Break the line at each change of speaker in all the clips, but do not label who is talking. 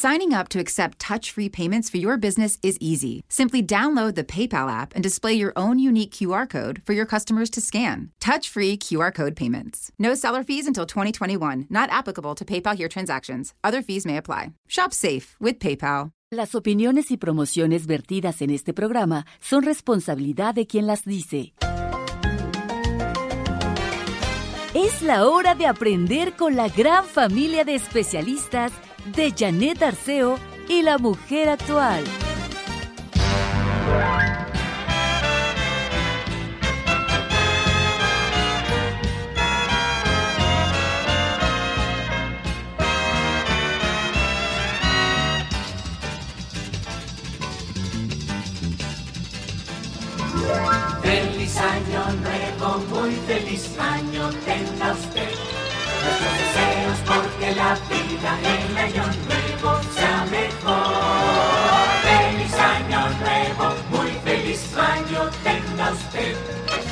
Signing up to accept touch free payments for your business is easy. Simply download the PayPal app and display your own unique QR code for your customers to scan. Touch free QR code payments. No seller fees until 2021, not applicable to PayPal here transactions. Other fees may apply. Shop safe with PayPal.
Las opiniones y promociones vertidas en este programa son responsabilidad de quien las dice. Es la hora de aprender con la gran familia de especialistas de Janet Arceo y la mujer actual.
Feliz año nuevo, muy feliz año tenga usted. Nuestros deseos porque la vida el año nuevo sea mejor. Feliz año nuevo, muy feliz año tenga usted.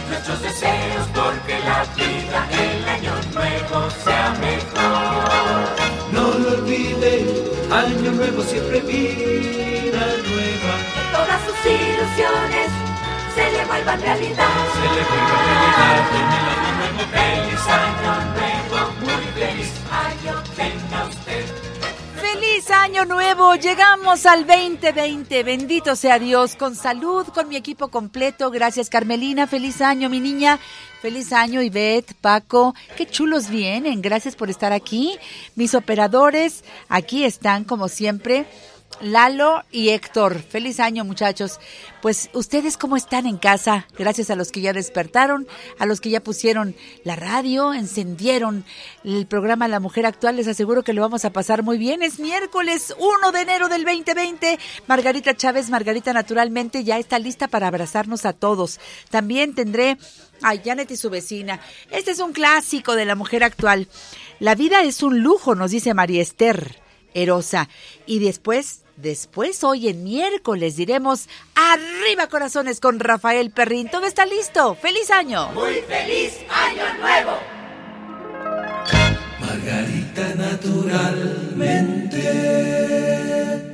Nuestros deseos porque la vida el año nuevo sea mejor.
No lo olvide, año nuevo siempre vida nueva.
Todas sus ilusiones se le vuelvan realidad.
Se le vuelve realidad en el año nuevo.
Feliz año nuevo, muy feliz año tenga usted.
¡Feliz año nuevo! Llegamos al 2020. Bendito sea Dios. Con salud, con mi equipo completo. Gracias, Carmelina. Feliz año, mi niña. Feliz año, Ivette, Paco. Qué chulos vienen. Gracias por estar aquí. Mis operadores aquí están, como siempre. Lalo y Héctor. Feliz año, muchachos. Pues, ¿ustedes cómo están en casa? Gracias a los que ya despertaron, a los que ya pusieron la radio, encendieron el programa La Mujer Actual. Les aseguro que lo vamos a pasar muy bien. Es miércoles 1 de enero del 2020. Margarita Chávez, Margarita naturalmente, ya está lista para abrazarnos a todos. También tendré a Janet y su vecina. Este es un clásico de La Mujer Actual. La vida es un lujo, nos dice María Esther. Erosa. Y después, después, hoy en miércoles, diremos Arriba Corazones con Rafael Perrín. Todo está listo. ¡Feliz año!
Muy feliz año nuevo.
Margarita naturalmente.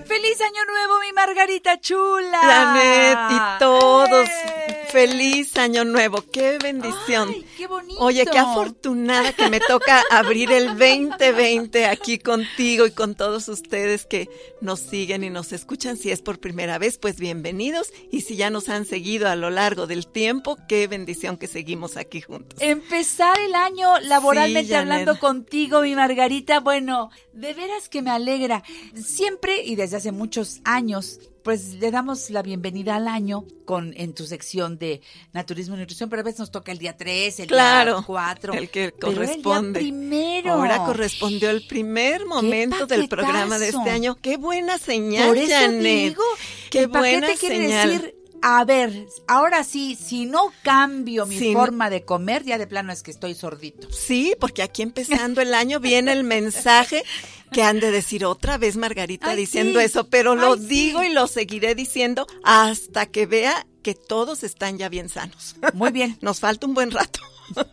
¡Feliz año nuevo, mi Margarita chula!
Janet y todos.
¡Eh!
Feliz año nuevo, qué bendición.
Ay, qué bonito.
Oye, qué afortunada que me toca abrir el 2020 aquí contigo y con todos ustedes que nos siguen y nos escuchan. Si es por primera vez, pues bienvenidos. Y si ya nos han seguido a lo largo del tiempo, qué bendición que seguimos aquí juntos.
Empezar el año laboralmente
Sí,
hablando contigo, mi Margarita, bueno, de veras que me alegra. Siempre y desde hace muchos años, pues le damos la bienvenida al año con en tu sección de naturismo y nutrición, pero a veces nos toca el día 3, el
Claro,
día 4.
el que corresponde.
El primero.
Ahora correspondió el primer momento del programa de este año. Qué buena señal,
Por eso
Janet.
digo,
Qué
el paquete
buena
quiere
señal.
decir, a ver, ahora sí, si no cambio mi forma de comer, ya de plano es que estoy sordito.
Sí, porque aquí empezando el año viene el mensaje que han de decir otra vez Margarita
Ay,
diciendo
sí.
eso, pero lo
sí.
digo y lo seguiré diciendo hasta que vea que todos están ya bien sanos.
Muy bien.
Nos falta un buen rato.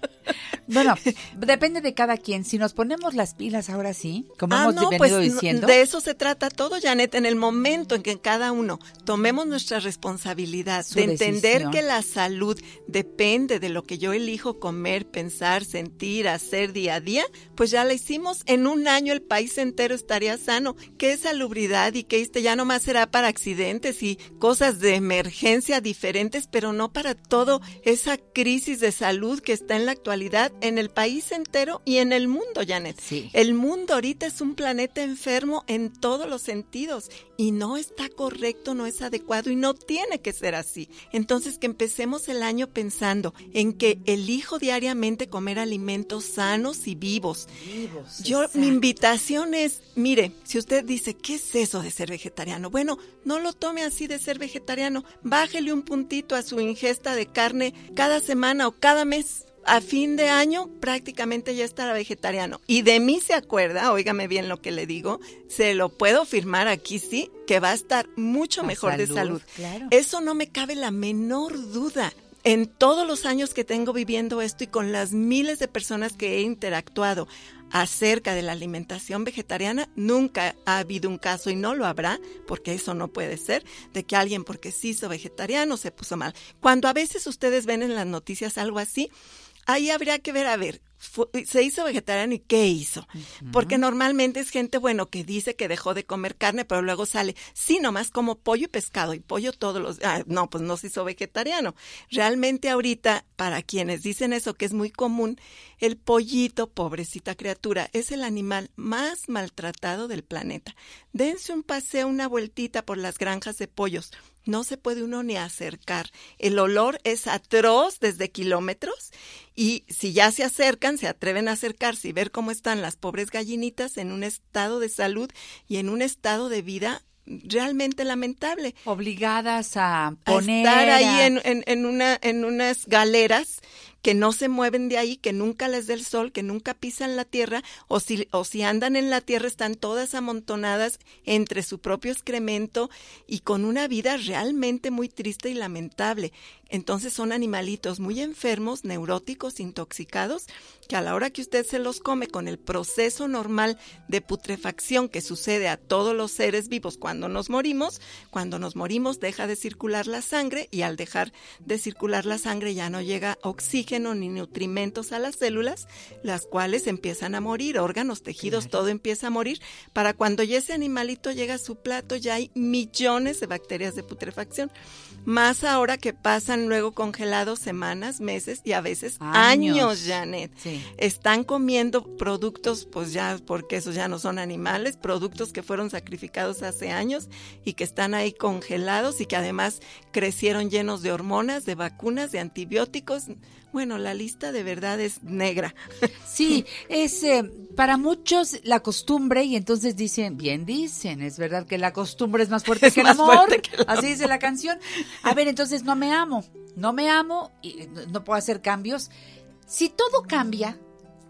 Bueno, depende de cada quien. Si nos ponemos las pilas ahora sí, como
Ah,
hemos
no,
venido
pues
diciendo.
de eso se trata todo, Janet, en el momento en que cada uno tomemos nuestra responsabilidad
Su
de entender
decisión.
que la salud depende de lo que yo elijo comer, pensar, sentir, hacer día a día, pues ya la hicimos. En un año el país entero estaría sano. ¿Qué es salubridad y que este ya nomás será para accidentes y cosas de emergencia diferentes, pero no para todo esa crisis de salud que está en la actualidad en el país entero y en el mundo, Janet?
Sí.
El mundo ahorita es un planeta enfermo en todos los sentidos y no está correcto, no es adecuado y no tiene que ser así. Entonces que empecemos el año pensando en que elijo diariamente comer alimentos sanos y vivos. Yo mi invitación es, mire, si usted dice, ¿qué es eso de ser vegetariano? Bueno, no lo tome así de ser vegetariano, bájele un puntito a su ingesta de carne cada semana o cada mes a fin de año prácticamente ya estará vegetariano. Y de mí se acuerda, óigame bien lo que le digo, se lo puedo firmar aquí sí, que va a estar mucho mejor de
salud,
salud.
claro.
Eso no me cabe la menor duda. En todos los años que tengo viviendo esto y con las miles de personas que he interactuado acerca de la alimentación vegetariana, nunca ha habido un caso y no lo habrá, porque eso no puede ser, de que alguien porque se hizo vegetariano se puso mal. Cuando a veces ustedes ven en las noticias algo así, ahí habría que ver, a ver, se hizo vegetariano y qué hizo. Porque normalmente es gente, bueno, que dice que dejó de comer carne, pero luego sale, sí, nomás como pollo y pescado y pollo todos los, ah, no, pues no se hizo vegetariano. Realmente ahorita, para quienes dicen eso, que es muy común, el pollito, pobrecita criatura, es el animal más maltratado del planeta. Dense un paseo, una vueltita por las granjas de pollos. No se puede uno ni acercar. El olor es atroz desde kilómetros y si ya se acercan, se atreven a acercarse y ver cómo están las pobres gallinitas en un estado de salud y en un estado de vida realmente lamentable.
Obligadas a
A
poner...
estar ahí
a-
en, en, en una, en unas galeras que no se mueven de ahí, que nunca les dé el sol, que nunca pisan la tierra, o si, o si andan en la tierra están todas amontonadas entre su propio excremento y con una vida realmente muy triste y lamentable. Entonces son animalitos muy enfermos, neuróticos, intoxicados, que a la hora que usted se los come con el proceso normal de putrefacción que sucede a todos los seres vivos cuando nos morimos, cuando nos morimos deja de circular la sangre y al dejar de circular la sangre ya no llega oxígeno ni nutrimentos a las células, las cuales empiezan a morir, órganos, tejidos, todo empieza a morir. Para cuando ya ese animalito llega a su plato ya hay millones de bacterias de putrefacción. Más ahora que pasan luego congelados semanas, meses y a veces
Años.
años, Janet.
Sí.
Están comiendo productos, pues ya, porque esos ya no son animales, productos que fueron sacrificados hace años y que están ahí congelados y que además crecieron llenos de hormonas, de vacunas, de antibióticos. Bueno, la lista de verdad es negra.
Sí, es eh, para muchos la costumbre y entonces dicen, bien dicen, es verdad que la costumbre es más fuerte
Es
que el amor,
fuerte que el
así dice la canción. A ver, entonces no me amo, no me amo y no puedo hacer cambios. Si todo cambia,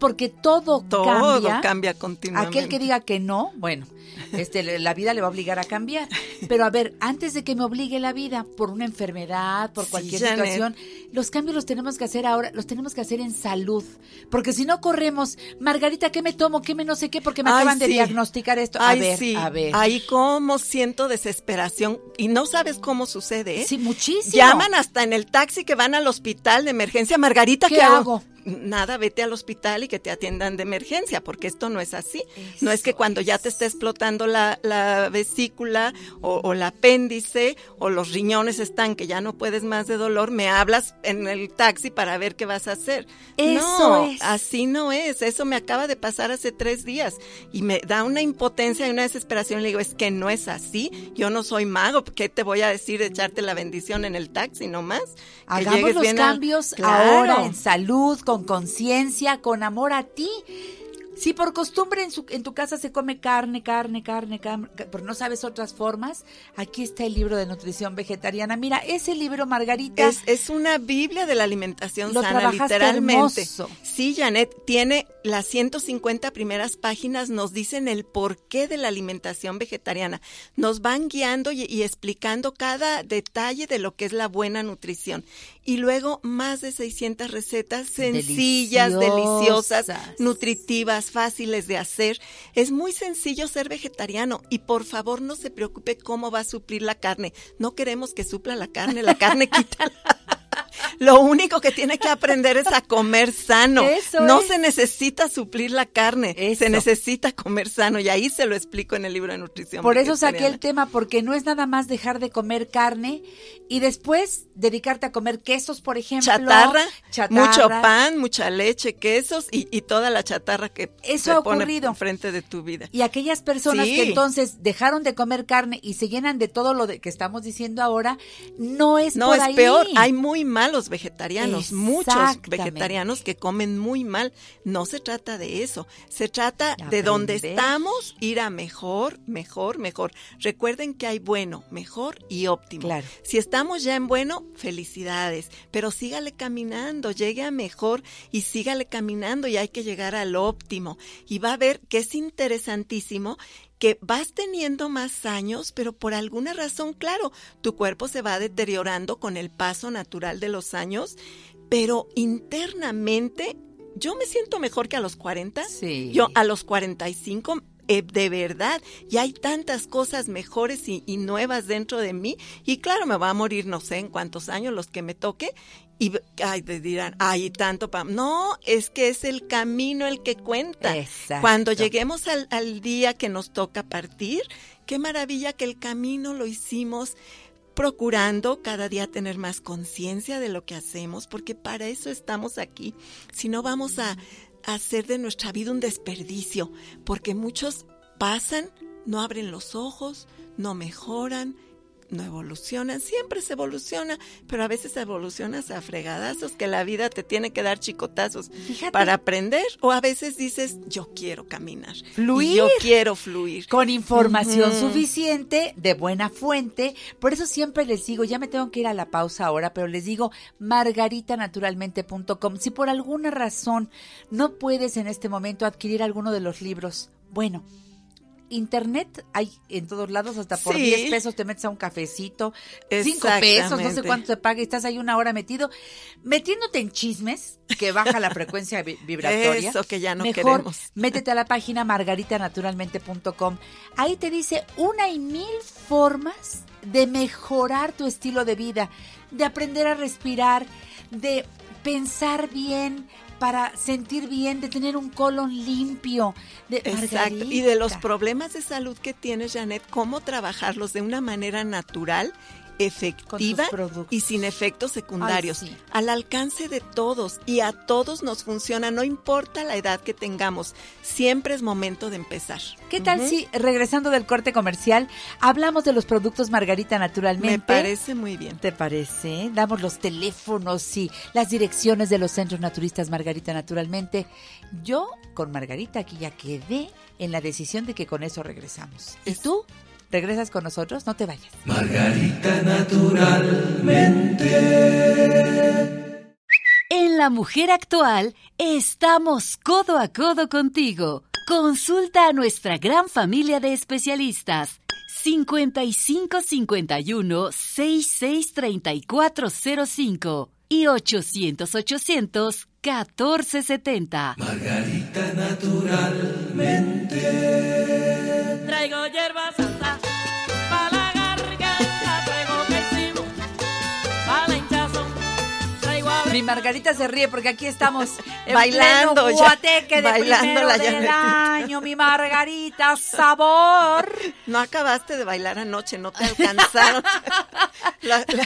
porque todo,
Todo
cambia,
cambia continuamente.
aquel que diga que no, bueno, este, la vida le va a obligar a cambiar. Pero a ver, antes de que me obligue la vida por una enfermedad, por cualquier situación, los cambios los tenemos que hacer ahora, los tenemos que hacer en salud. Porque si no corremos, Margarita, ¿qué me tomo? ¿Qué me no sé qué? Porque me
Ay,
acaban de diagnosticar esto. A
Ay,
ver,
sí.
a ver.
Ahí como siento desesperación y no sabes cómo sucede, ¿eh?
Sí, muchísimo.
Llaman hasta en el taxi que van al hospital de emergencia. Margarita,
¿Qué
¿qué,
hago?
Nada, vete al hospital y que te atiendan de emergencia, porque esto no es así. no es que cuando ya te
es.
está explotando la, la vesícula o, o el apéndice o los riñones están que ya no puedes más de dolor, me hablas en el taxi para ver qué vas a hacer.
Eso
no,
es.
así no es. Eso me acaba de pasar hace tres días y me da una impotencia y una desesperación. Le digo, es que no es así. Yo no soy mago. ¿Qué te voy a decir de echarte la bendición en el taxi nomás?
Hagamos los
bien al-
cambios
Claro.
ahora en salud, con conciencia, con amor a ti. Si por costumbre en, su- en tu casa se come carne, carne, carne, carne, pero no sabes otras formas, aquí está el libro de nutrición vegetariana. Mira, ese libro, Margarita,
Es, es una Biblia de la alimentación
Lo
sana, literalmente.
hermoso.
Sí, Janet, tiene las 150 primeras páginas, nos dicen el porqué de la alimentación vegetariana. Nos van guiando y, y explicando cada detalle de lo que es la buena nutrición. Y luego más de 600 recetas sencillas, deliciosas,
Deliciosas.
nutritivas, fáciles de hacer. Es muy sencillo ser vegetariano y por favor no se preocupe cómo va a suplir la carne. No queremos que supla la carne, la carne quita. Lo único que tiene que aprender es a comer sano.
Eso
no
es.
se necesita suplir la carne,
Eso.
se necesita comer sano y ahí se lo explico en el libro de nutrición.
Por eso saqué el tema, porque no es nada más dejar de comer carne y después dedicarte a comer quesos, por ejemplo.
Chatarra,
chatarra.
mucho pan, mucha leche, quesos y, y toda la chatarra que
Eso
se
ha
pone
ocurrido.
enfrente de tu vida.
Y aquellas personas
Sí.
que entonces dejaron de comer carne y se llenan de todo lo de que estamos diciendo ahora, no es
No,
por
es
ahí.
peor. Hay muy malos los vegetarianos, muchos vegetarianos que comen muy mal. No se trata de eso, se trata
De
de donde estamos, ir a mejor, mejor, mejor. Recuerden que hay bueno, mejor y óptimo.
Claro.
Si estamos ya en bueno, felicidades, pero sígale caminando, llegue a mejor y sígale caminando y hay que llegar al óptimo. Y va a ver que es interesantísimo que vas teniendo más años, pero por alguna razón, claro, tu cuerpo se va deteriorando con el paso natural de los años, pero internamente yo me siento mejor que a los 40.
Sí.
Yo a los 45 eh, de verdad, y hay tantas cosas mejores y, y nuevas dentro de mí, y claro, me va a morir no sé en cuántos años los que me toque, y ay, te dirán, ay, tanto pa No, es que es el camino el que cuenta.
Exacto.
Cuando lleguemos al, al día que nos toca partir, qué maravilla que el camino lo hicimos procurando cada día tener más conciencia de lo que hacemos, porque para eso estamos aquí. Si no vamos a hacer de nuestra vida un desperdicio, porque muchos pasan, no abren los ojos, no mejoran, no evolucionan, siempre se evoluciona, pero a veces evolucionas a fregadazos que la vida te tiene que dar chicotazos
Fíjate.
para aprender, o a veces dices, yo quiero caminar,
Fluir.
yo quiero fluir.
con información suficiente, de buena fuente. Por eso siempre les digo, ya me tengo que ir a la pausa ahora, pero les digo margaritanaturalmente.com. Si por alguna razón no puedes en este momento adquirir alguno de los libros, bueno. Internet hay en todos lados, hasta por
Sí.
10 pesos te metes a un cafecito, 5 pesos, no sé cuánto te paga y estás ahí una hora metido, metiéndote en chismes, que baja la frecuencia vi- vibratoria.
Eso que ya no
Mejor
queremos.
métete a la página margaritanaturalmente.com. Ahí te dice una y mil formas de mejorar tu estilo de vida, de aprender a respirar, de pensar bien para sentir bien, de tener un colon limpio. De
Exacto. Y de los problemas de salud que tienes, Janet, cómo trabajarlos de una manera natural, efectiva y sin efectos secundarios.
Ay, sí.
Al alcance de todos. Y a todos nos funciona, no importa la edad que tengamos. Siempre es momento de empezar.
¿Qué tal si, regresando del corte comercial, hablamos de los productos Margarita naturalmente?
Me parece muy bien.
¿Te parece? Damos los teléfonos y las direcciones de los centros naturistas Margarita Naturalmente. Yo con Margarita aquí ya quedé en la decisión de que con eso regresamos. ¿Y tú? ¿Regresas con nosotros? No te vayas.
Margarita naturalmente.
En La Mujer Actual estamos codo a codo contigo. Consulta a nuestra gran familia de especialistas. 55 51 66 3405 y 800 800 1470.
Margarita naturalmente.
Traigo hierba
Margarita se ríe porque aquí estamos en
Bailando
pleno
ya,
guateque de
bailando la
del año. Mi Margarita, sabor.
No acabaste de bailar anoche, no te alcanzaron La- la-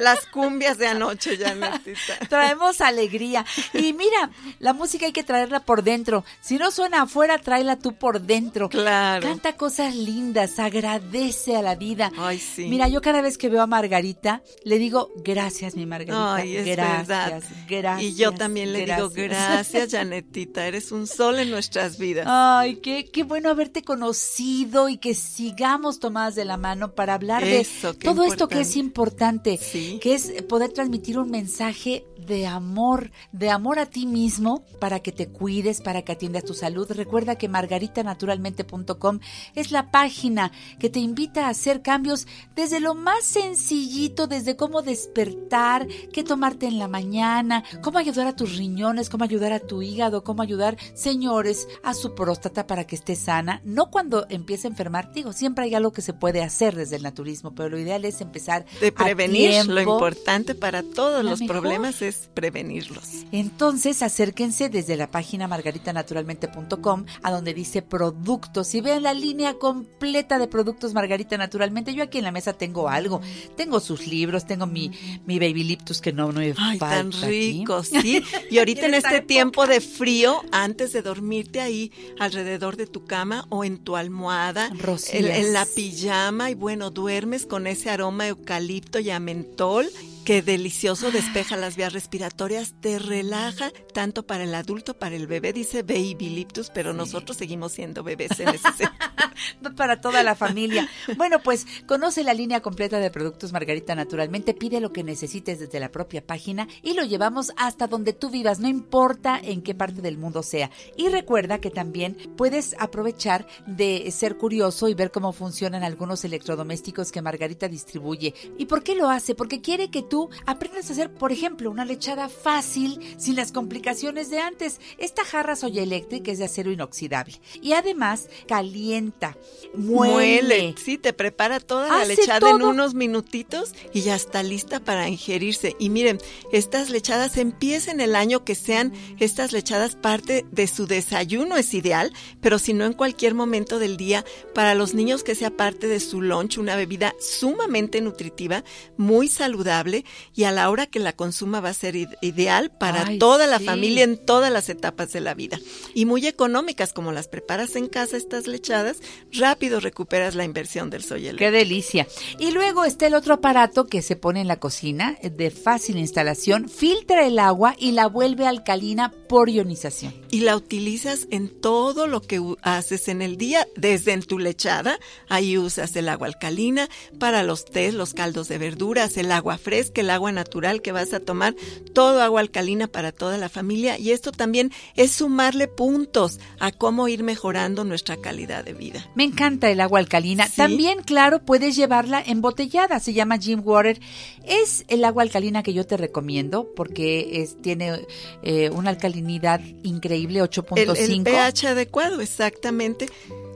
las cumbias de anoche, Janetita.
Traemos alegría. Y mira, la música hay que traerla por dentro. Si no suena afuera, tráela tú por dentro.
Claro.
Canta cosas lindas, agradece a la vida.
Ay, sí.
Mira, yo cada vez que veo a Margarita, le digo, gracias, mi Margarita.
Ay, es
gracias,
verdad.
Gracias.
Y yo también le digo
gracias.
Janetita. Eres un sol en nuestras vidas.
Ay, qué, qué bueno haberte conocido y que sigamos tomadas de la mano para hablar
Eso,
de todo esto que es importante,
Sí.
que es poder transmitir un mensaje de amor, de amor a ti mismo para que te cuides, para que atiendas tu salud. Recuerda que margaritanaturalmente.com es la página que te invita a hacer cambios desde lo más sencillito, desde cómo despertar, qué tomarte en la mañana, cómo ayudar a tus riñones, cómo ayudar a tu hígado, cómo ayudar, señores, a su próstata para que esté sana. No cuando empiece a enfermar, digo, siempre hay algo que se puede hacer desde el naturismo, pero lo ideal es empezar
De
a
prevenir, lo importante para todos
La
los
mejor.
problemas es prevenirlos.
Entonces acérquense desde la página margaritanaturalmente.com a donde dice productos y vean la línea completa de productos Margarita Naturalmente. Yo aquí en la mesa tengo algo. Tengo sus libros, tengo mi, mi Baby Liptus que no me
Ay,
falta
tan
aquí.
rico, sí. Y ahorita en este tiempo de frío, antes de dormirte ahí alrededor de tu cama o en tu almohada, en, en la pijama, y bueno, duermes con ese aroma eucalipto y a mentol Qué delicioso, despeja las vías respiratorias, te relaja tanto para el adulto, para el bebé, dice Baby Liptus, pero nosotros seguimos siendo bebés en ese sentido.
para toda la familia. Bueno, pues conoce la línea completa de productos Margarita Naturalmente, pide lo que necesites desde la propia página y lo llevamos hasta donde tú vivas, no importa en qué parte del mundo sea. Y recuerda que también puedes aprovechar de ser curioso y ver cómo funcionan algunos electrodomésticos que Margarita distribuye. ¿Y por qué lo hace? Porque quiere que tú aprendas a hacer, por ejemplo, una lechada fácil sin las complicaciones de antes. Esta jarra Soya eléctrica es de acero inoxidable y además calienta, muele.
Sí, te prepara toda la lechada en unos minutitos y ya está lista para ingerirse. Y miren, estas lechadas empiecen el año que sean estas lechadas parte de su desayuno es ideal, pero si no en cualquier momento del día, para los niños que sea parte de su lunch, una bebida sumamente nutritiva, muy saludable y a la hora que la consuma va a ser ide- ideal para
Ay,
toda la
sí.
familia en todas las etapas de la vida. Y muy económicas, como las preparas en casa estas lechadas, rápido recuperas la inversión del soya
Qué delicia. Y luego está el otro aparato que se pone en la cocina, eh, de fácil instalación, filtra el agua y la vuelve alcalina por ionización.
y la utilizas en todo lo que haces en el día, desde en tu lechada, ahí usas el agua alcalina para los tés, los caldos de verduras, el agua fresca, el agua natural que vas a tomar, todo agua alcalina para toda la familia y esto también es sumarle puntos a cómo ir mejorando nuestra calidad de vida.
Me encanta el agua alcalina.
Sí.
También, claro, puedes llevarla embotellada. Se llama Jim Water. Es el agua alcalina que yo te recomiendo porque es, tiene eh, una alcalinidad increíble,
El,
8.5.
el pH adecuado, exactamente.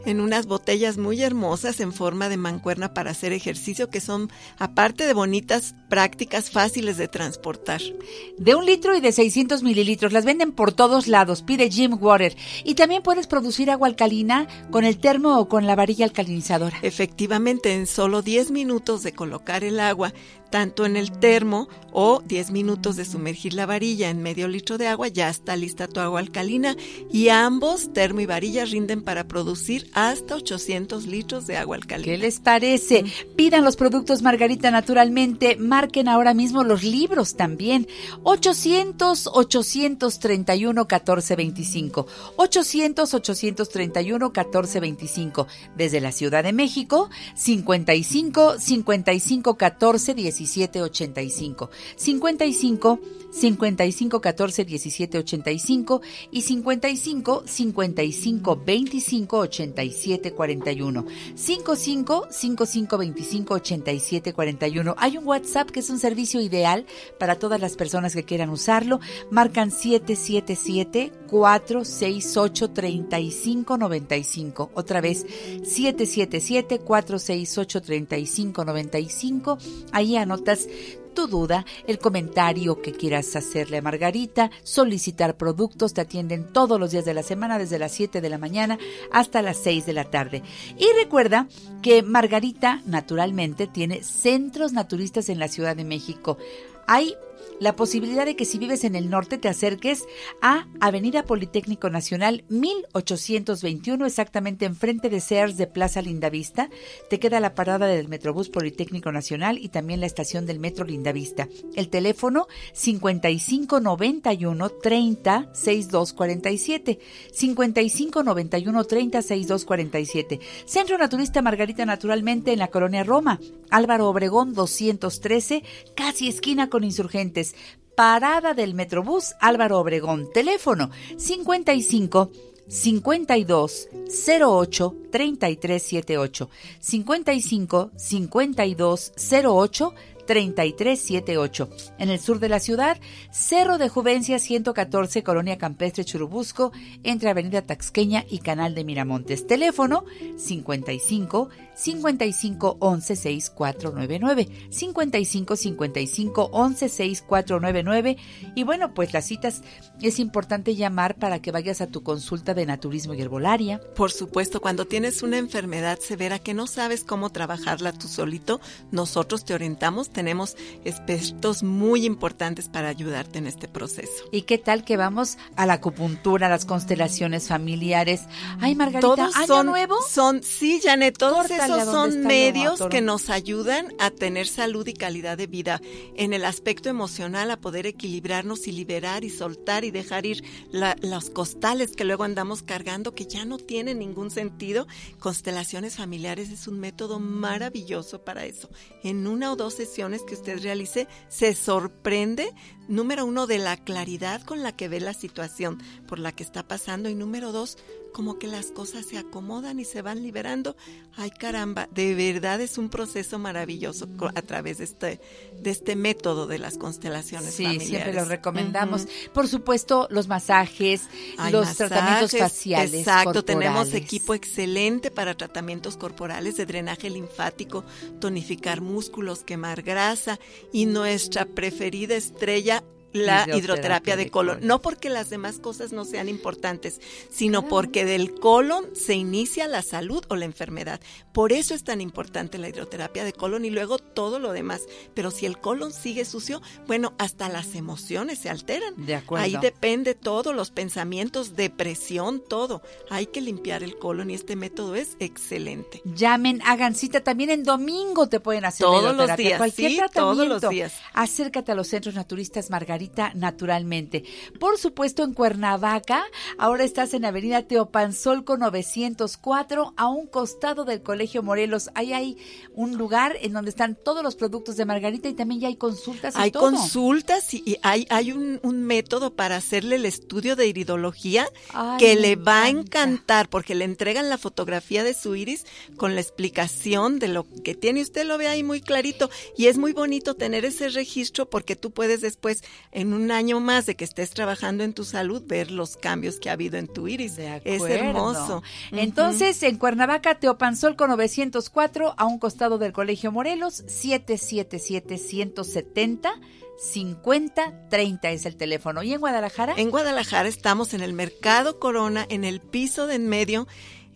En unas botellas muy hermosas en forma de mancuerna para hacer ejercicio, que son, aparte de bonitas, prácticas, fáciles de transportar.
De un litro y de 600 mililitros. Las venden por todos lados. Pide Jim Water. Y también puedes producir agua alcalina con el termo o con la varilla alcalinizadora.
Efectivamente, en solo 10 minutos de colocar el agua, tanto en el termo o 10 minutos de sumergir la varilla en medio litro de agua, ya está lista tu agua alcalina y ambos, termo y varilla, rinden para producir hasta 800 litros de agua alcalina.
¿Qué les parece? Pidan los productos Margarita naturalmente, marquen ahora mismo los libros también. 800-831-1425. 800-831-1425. Desde la Ciudad de México, 55 55 14 17 85. 55 55 14 17 85 y 55 55 25 87 41. 55 55 25 87 41. Hay un WhatsApp que es un servicio ideal para todas las personas que quieran usarlo. Marcan 777 468 3595. Otra vez 777 468 3595. Ahí anotas tu duda, el comentario que quieras hacerle a Margarita, solicitar productos, te atienden todos los días de la semana, desde las 7 de la mañana hasta las 6 de la tarde. Y recuerda que Margarita naturalmente tiene centros naturistas en la Ciudad de México. Hay la posibilidad de que si vives en el norte te acerques a Avenida Politécnico Nacional 1821, exactamente enfrente de Sears de Plaza Lindavista. Te queda la parada del Metrobús Politécnico Nacional y también la estación del Metro Lindavista. El teléfono 5591 30 6247. 5591 30 6247. Centro Naturista Margarita Naturalmente en la colonia Roma. Álvaro Obregón 213, casi esquina con insurgentes. Parada del Metrobús Álvaro Obregón. Teléfono 55 52 08 3378 55 52 08 3378. En el sur de la ciudad, Cerro de Juvencia 114, Colonia Campestre Churubusco, entre Avenida Taxqueña y Canal de Miramontes. Teléfono 55 55 11 6499. 55 55 11 6499. Y bueno, pues las citas es importante llamar para que vayas a tu consulta de naturismo y herbolaria.
Por supuesto, cuando tienes una enfermedad severa que no sabes cómo trabajarla tú solito, nosotros te orientamos, tenemos expertos muy importantes para ayudarte en este proceso.
¿Y qué tal que vamos a la acupuntura, a las constelaciones familiares? Ay, Margarita,
Todos
¿año
son,
nuevo?
son, sí, Janet, todos
Córtale
esos son medios que nos ayudan a tener salud y calidad de vida en el aspecto emocional, a poder equilibrarnos y liberar y soltar y dejar ir la- los costales que luego andamos cargando que ya no tienen ningún sentido. Constelaciones familiares es un método maravilloso para eso. En una o dos sesiones que usted realice, se sorprende, número uno, de la claridad con la que ve la situación por la que está pasando y número dos, como que las cosas se acomodan y se van liberando. Ay caramba, de verdad es un proceso maravilloso a través de este, de este método de las constelaciones
Sí,
familiares.
siempre lo recomendamos. Por supuesto, los masajes,
Hay
los
masajes,
tratamientos faciales.
Exacto, tenemos
corporales.
equipo excelente para tratamientos corporales de drenaje linfático, tonificar músculos, quemar grasa y nuestra preferida estrella. La
Hidroterapia
de
de
colon. No porque las demás cosas no sean importantes, sino
Claro.
porque del colon se inicia la salud o la enfermedad. Por eso es tan importante la hidroterapia de colon y luego todo lo demás. Pero si el colon sigue sucio, bueno, hasta las emociones se alteran.
De acuerdo.
Ahí depende todo, los pensamientos, depresión, todo. Hay que limpiar el colon y este método es excelente.
Llamen, hagan cita. También en domingo te pueden hacer
Todos los
hidroterapia,
días,
cualquier
sí,
tratamiento.
todos los días.
Acércate a los centros naturistas Margarita naturalmente. Por supuesto, en Cuernavaca, ahora estás en Avenida Teopanzolco 904, a un costado del Colegio Morelos. Ahí hay un lugar en donde están todos los productos de Margarita y también ya hay consultas y
Hay
todo.
consultas y, y hay, hay un, un método para hacerle el estudio de iridología
Ay,
que le va a
encanta.
encantar porque le entregan la fotografía de su iris con la explicación de lo que tiene. Usted lo ve ahí muy clarito y es muy bonito tener ese registro porque tú puedes después, en un año más de que estés trabajando en tu salud, ver los cambios que ha habido en tu iris.
De
Es hermoso.
Entonces, en Cuernavaca, Teopanzolco 904, a un costado del Colegio Morelos, 777-170. 5030 es el teléfono. ¿Y en Guadalajara?
En Guadalajara estamos en el Mercado Corona, en el piso de en medio,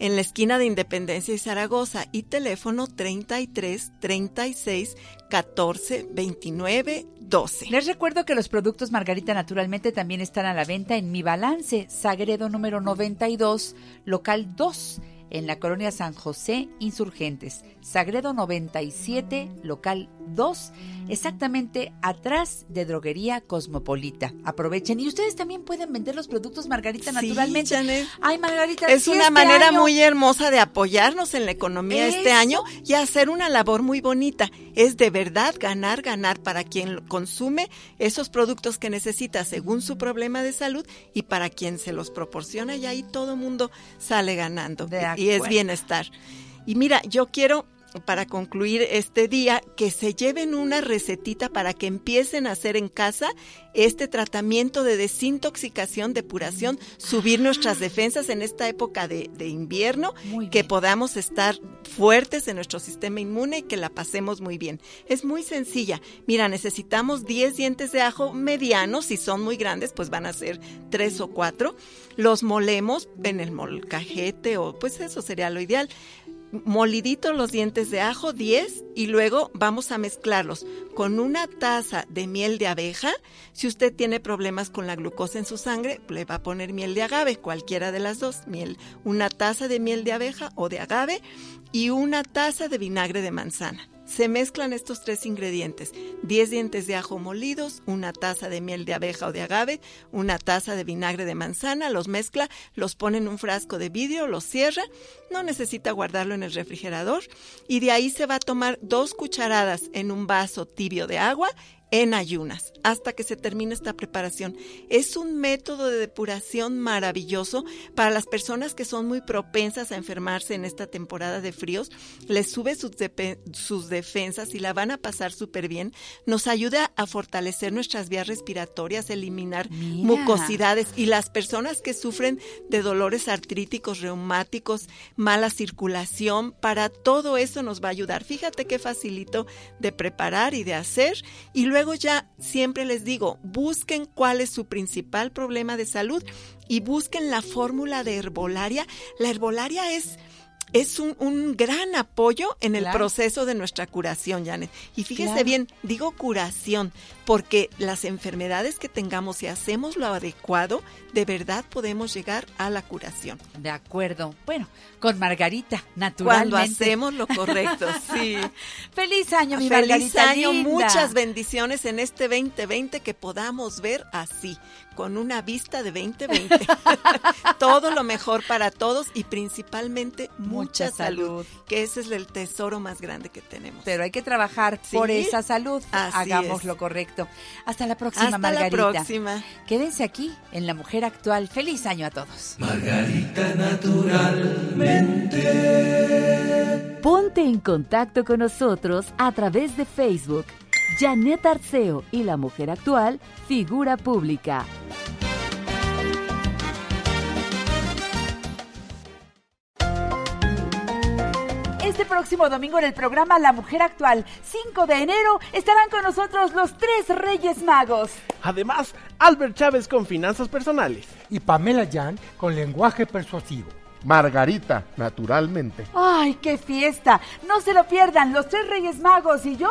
en la esquina de Independencia y Zaragoza, y teléfono 33 36 14 29 12.
Les recuerdo que los productos Margarita Naturalmente también están a la venta en Mi Balance, Sagredo número 92, local 2, en la colonia San José, Insurgentes. Sagredo 97, local 2, exactamente atrás de Droguería Cosmopolita. Aprovechen. Y ustedes también pueden vender los productos Margarita
Sí,
Naturalmente.
Janet.
Ay, Margarita,
Es
si
una
este
manera
año-
muy hermosa de apoyarnos en la economía este año y hacer una labor muy bonita. Es de verdad ganar, ganar para quien consume esos productos que necesita según su problema de salud y para quien se los proporciona y ahí todo mundo sale ganando y es bienestar. Y mira, yo quiero para concluir este día que se lleven una recetita para que empiecen a hacer en casa este tratamiento de desintoxicación, depuración, subir nuestras defensas en esta época de, de invierno, que podamos estar fuertes en nuestro sistema inmune y que la pasemos muy bien. Es muy sencilla. Mira, necesitamos 10 dientes de ajo medianos, si son muy grandes, pues van a ser 3 o 4. Los molemos en el molcajete o pues eso sería lo ideal moliditos los dientes de ajo, 10, y luego vamos a mezclarlos con una taza de miel de abeja. Si usted tiene problemas con la glucosa en su sangre, le va a poner miel de agave, cualquiera de las dos, miel, una taza de miel de abeja o de agave y una taza de vinagre de manzana. Se mezclan estos tres ingredientes, 10 dientes de ajo molidos, una taza de miel de abeja o de agave, una taza de vinagre de manzana, los mezcla, los pone en un frasco de vidrio, los cierra, no necesita guardarlo en el refrigerador y de ahí se va a tomar dos cucharadas en un vaso tibio de agua en ayunas hasta que se termine esta preparación. Es un método de depuración maravilloso para las personas que son muy propensas a enfermarse en esta temporada de fríos. Les sube sus, sus defensas y la van a pasar súper bien. Nos ayuda a fortalecer nuestras vías respiratorias, eliminar
Mira.
mucosidades y las personas que sufren de dolores artríticos, reumáticos, mala circulación, para todo eso nos va a ayudar. Fíjate qué facilito de preparar y de hacer. Y luego ya siempre les digo, busquen cuál es su principal problema de salud y busquen la fórmula de herbolaria. La herbolaria es es un, un gran apoyo en el
Claro.
proceso de nuestra curación, Janet. Y fíjese
Claro.
bien, digo curación, porque las enfermedades que tengamos, si hacemos lo adecuado, de verdad podemos llegar a la curación.
De acuerdo. Bueno, con Margarita,
Cuando
naturalmente.
hacemos lo correcto, sí.
Feliz año, mi
Feliz
Margarita
año,
linda.
muchas bendiciones en este 2020 que podamos ver así, con una vista de 2020. Todo lo mejor para todos y principalmente mucha,
Mucha
salud,
salud.
que ese es el tesoro más grande que tenemos.
Pero hay que trabajar
Sí.
por esa salud.
Así
Hagamos
es.
lo correcto. Hasta la próxima,
Hasta
Margarita.
la próxima.
Quédense aquí en La Mujer Actual. Feliz año a todos.
Margarita naturalmente.
Ponte en contacto con nosotros a través de Facebook. Janet Arceo y la mujer actual, figura pública.
Este próximo domingo en el programa La Mujer Actual, 5 de enero, estarán con nosotros los tres Reyes Magos.
Además, Albert Chávez con finanzas personales.
y Pamela Jan con lenguaje persuasivo.
Margarita, naturalmente.
¡Ay, qué fiesta! No se lo pierdan, los tres Reyes Magos y yo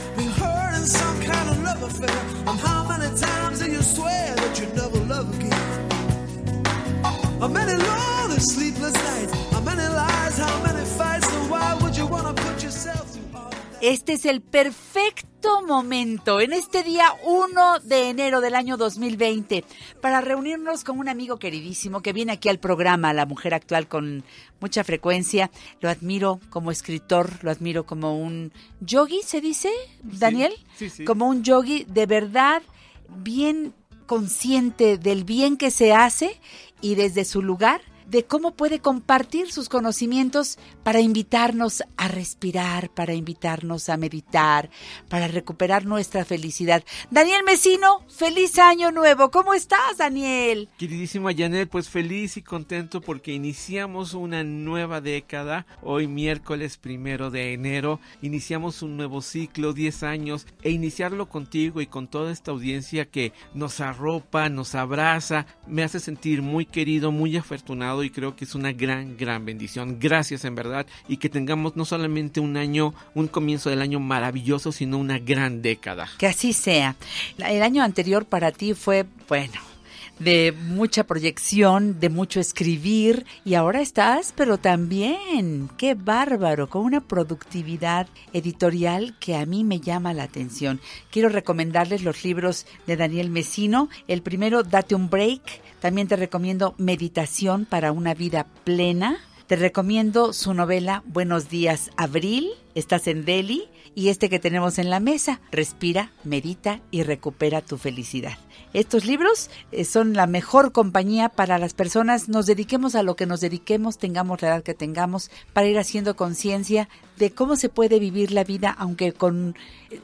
And how many times do you swear that you never love again? How many lonely sleepless nights? How many lies? How many fights? And why would you want to put yourself
Este es el perfecto momento, en este día 1 de enero del año 2020, para reunirnos con un amigo queridísimo que viene aquí al programa, La Mujer Actual, con mucha frecuencia. Lo admiro como escritor, lo admiro como un yogi, ¿se dice, Daniel?
sí, sí.
Como un yogi de verdad bien consciente del bien que se hace y desde su lugar de cómo puede compartir sus conocimientos para invitarnos a respirar, para invitarnos a meditar, para recuperar nuestra felicidad. Daniel Mesino, feliz año nuevo. ¿Cómo estás, Daniel?
Queridísima Janet, pues feliz y contento porque iniciamos una nueva década. Hoy miércoles primero de enero iniciamos un nuevo ciclo, 10 años, e iniciarlo contigo y con toda esta audiencia que nos arropa, nos abraza, me hace sentir muy querido, muy afortunado y creo que es una gran, gran bendición. Gracias en verdad y que tengamos no solamente un año, un comienzo del año maravilloso, sino una gran década.
Que así sea. El año anterior para ti fue, bueno, de mucha proyección, de mucho escribir, y ahora estás, pero también, qué bárbaro, con una productividad editorial que a mí me llama la atención. Quiero recomendarles los libros de Daniel Mesino. El primero, Date un Break. También te recomiendo Meditación para una vida plena. Te recomiendo su novela Buenos días, Abril. Estás en Delhi. Y este que tenemos en la mesa, Respira, Medita y Recupera tu felicidad. Estos libros eh, son la mejor compañía para las personas, nos dediquemos a lo que nos dediquemos, tengamos la edad que tengamos, para ir haciendo conciencia de cómo se puede vivir la vida, aunque con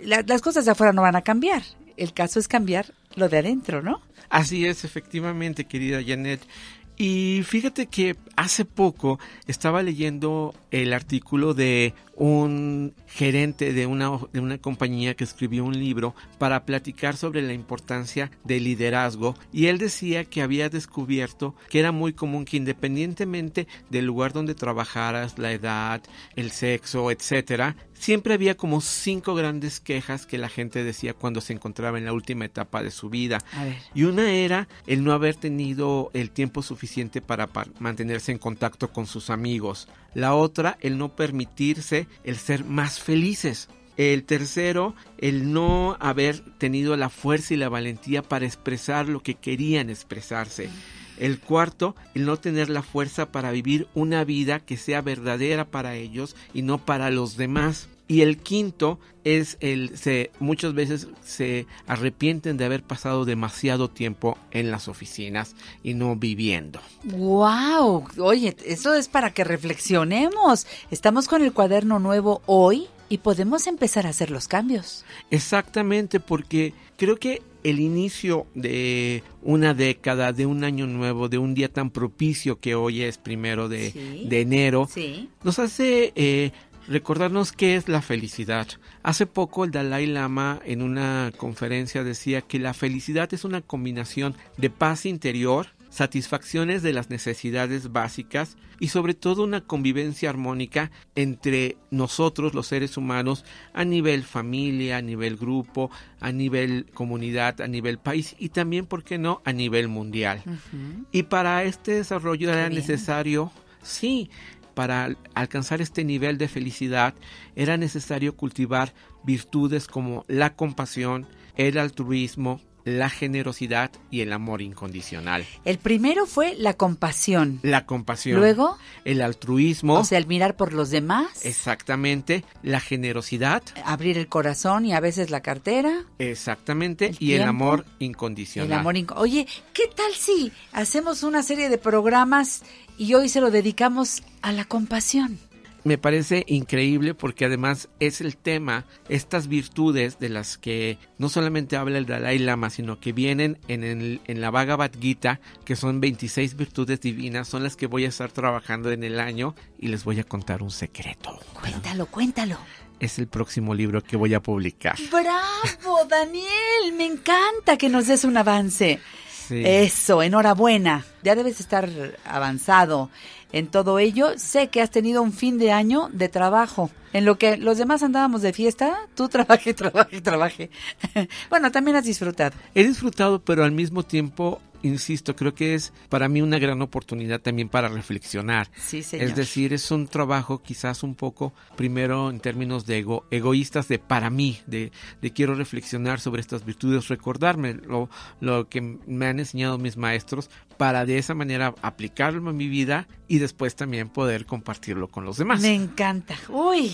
la- las cosas de afuera no van a cambiar. El caso es cambiar lo de adentro, ¿no?
Así es, efectivamente, querida Janet. Y fíjate que hace poco estaba leyendo el artículo de un gerente de una, de una compañía que escribió un libro para platicar sobre la importancia del liderazgo y él decía que había descubierto que era muy común que independientemente del lugar donde trabajaras, la edad, el sexo, etcétera, siempre había como cinco grandes quejas que la gente decía cuando se encontraba en la última etapa de su vida.
A ver.
Y una era el no haber tenido el tiempo suficiente para pa- mantenerse en contacto con sus amigos. La otra, el no permitirse el ser más felices. El tercero, el no haber tenido la fuerza y la valentía para expresar lo que querían expresarse. El cuarto, el no tener la fuerza para vivir una vida que sea verdadera para ellos y no para los demás. Y el quinto es el se muchas veces se arrepienten de haber pasado demasiado tiempo en las oficinas y no viviendo.
¡Wow! Oye, eso es para que reflexionemos. Estamos con el cuaderno nuevo hoy, y podemos empezar a hacer los cambios.
Exactamente, porque creo que el inicio de una década, de un año nuevo, de un día tan propicio que hoy es primero de,
Sí.
de enero,
Sí.
nos hace eh, recordarnos qué es la felicidad. Hace poco el Dalai Lama en una conferencia decía que la felicidad es una combinación de paz interior, satisfacciones de las necesidades básicas y sobre todo una convivencia armónica entre nosotros los seres humanos a nivel familia, a nivel grupo, a nivel comunidad, a nivel país y también, ¿por qué no?, a nivel mundial. Y para este desarrollo era
bien.
necesario, sí, para al- alcanzar este nivel de felicidad era necesario cultivar virtudes como la compasión, el altruismo, la generosidad y el amor incondicional.
El primero fue la compasión.
La compasión.
Luego,
el altruismo.
o sea, el mirar por los demás,
exactamente. La generosidad.
abrir el corazón y a veces la cartera.
Exactamente.
El
y el amor
El
incondicional.
amor inco- Oye, ¿qué tal si hacemos una serie de programas y hoy se lo dedicamos a la compasión?
Me parece increíble porque además es el tema, estas virtudes de las que no solamente habla el Dalai Lama, sino que vienen en, el, en la Bhagavad Gita, que son 26 virtudes divinas, son las que voy a estar trabajando en el año y les voy a contar un secreto.
Cuéntalo, cuéntalo.
Es el próximo libro que voy a publicar.
¡Bravo, Daniel! Me encanta que nos des un avance.
Sí.
Eso, enhorabuena. Ya debes estar avanzado en todo ello. Sé que has tenido un fin de año de trabajo. En lo que los demás andábamos de fiesta, tú trabaje, trabaje, trabaje. bueno, también has disfrutado.
He disfrutado, pero al mismo tiempo, insisto, creo que es para mí una gran oportunidad también para reflexionar.
Sí, señor.
Es decir, es un trabajo quizás un poco, primero en términos de ego, egoístas, de para mí, de, de quiero reflexionar sobre estas virtudes, recordarme lo, lo que me han enseñado mis maestros para de esa manera aplicarlo en mi vida y después también poder compartirlo con los demás.
Me encanta. Uy,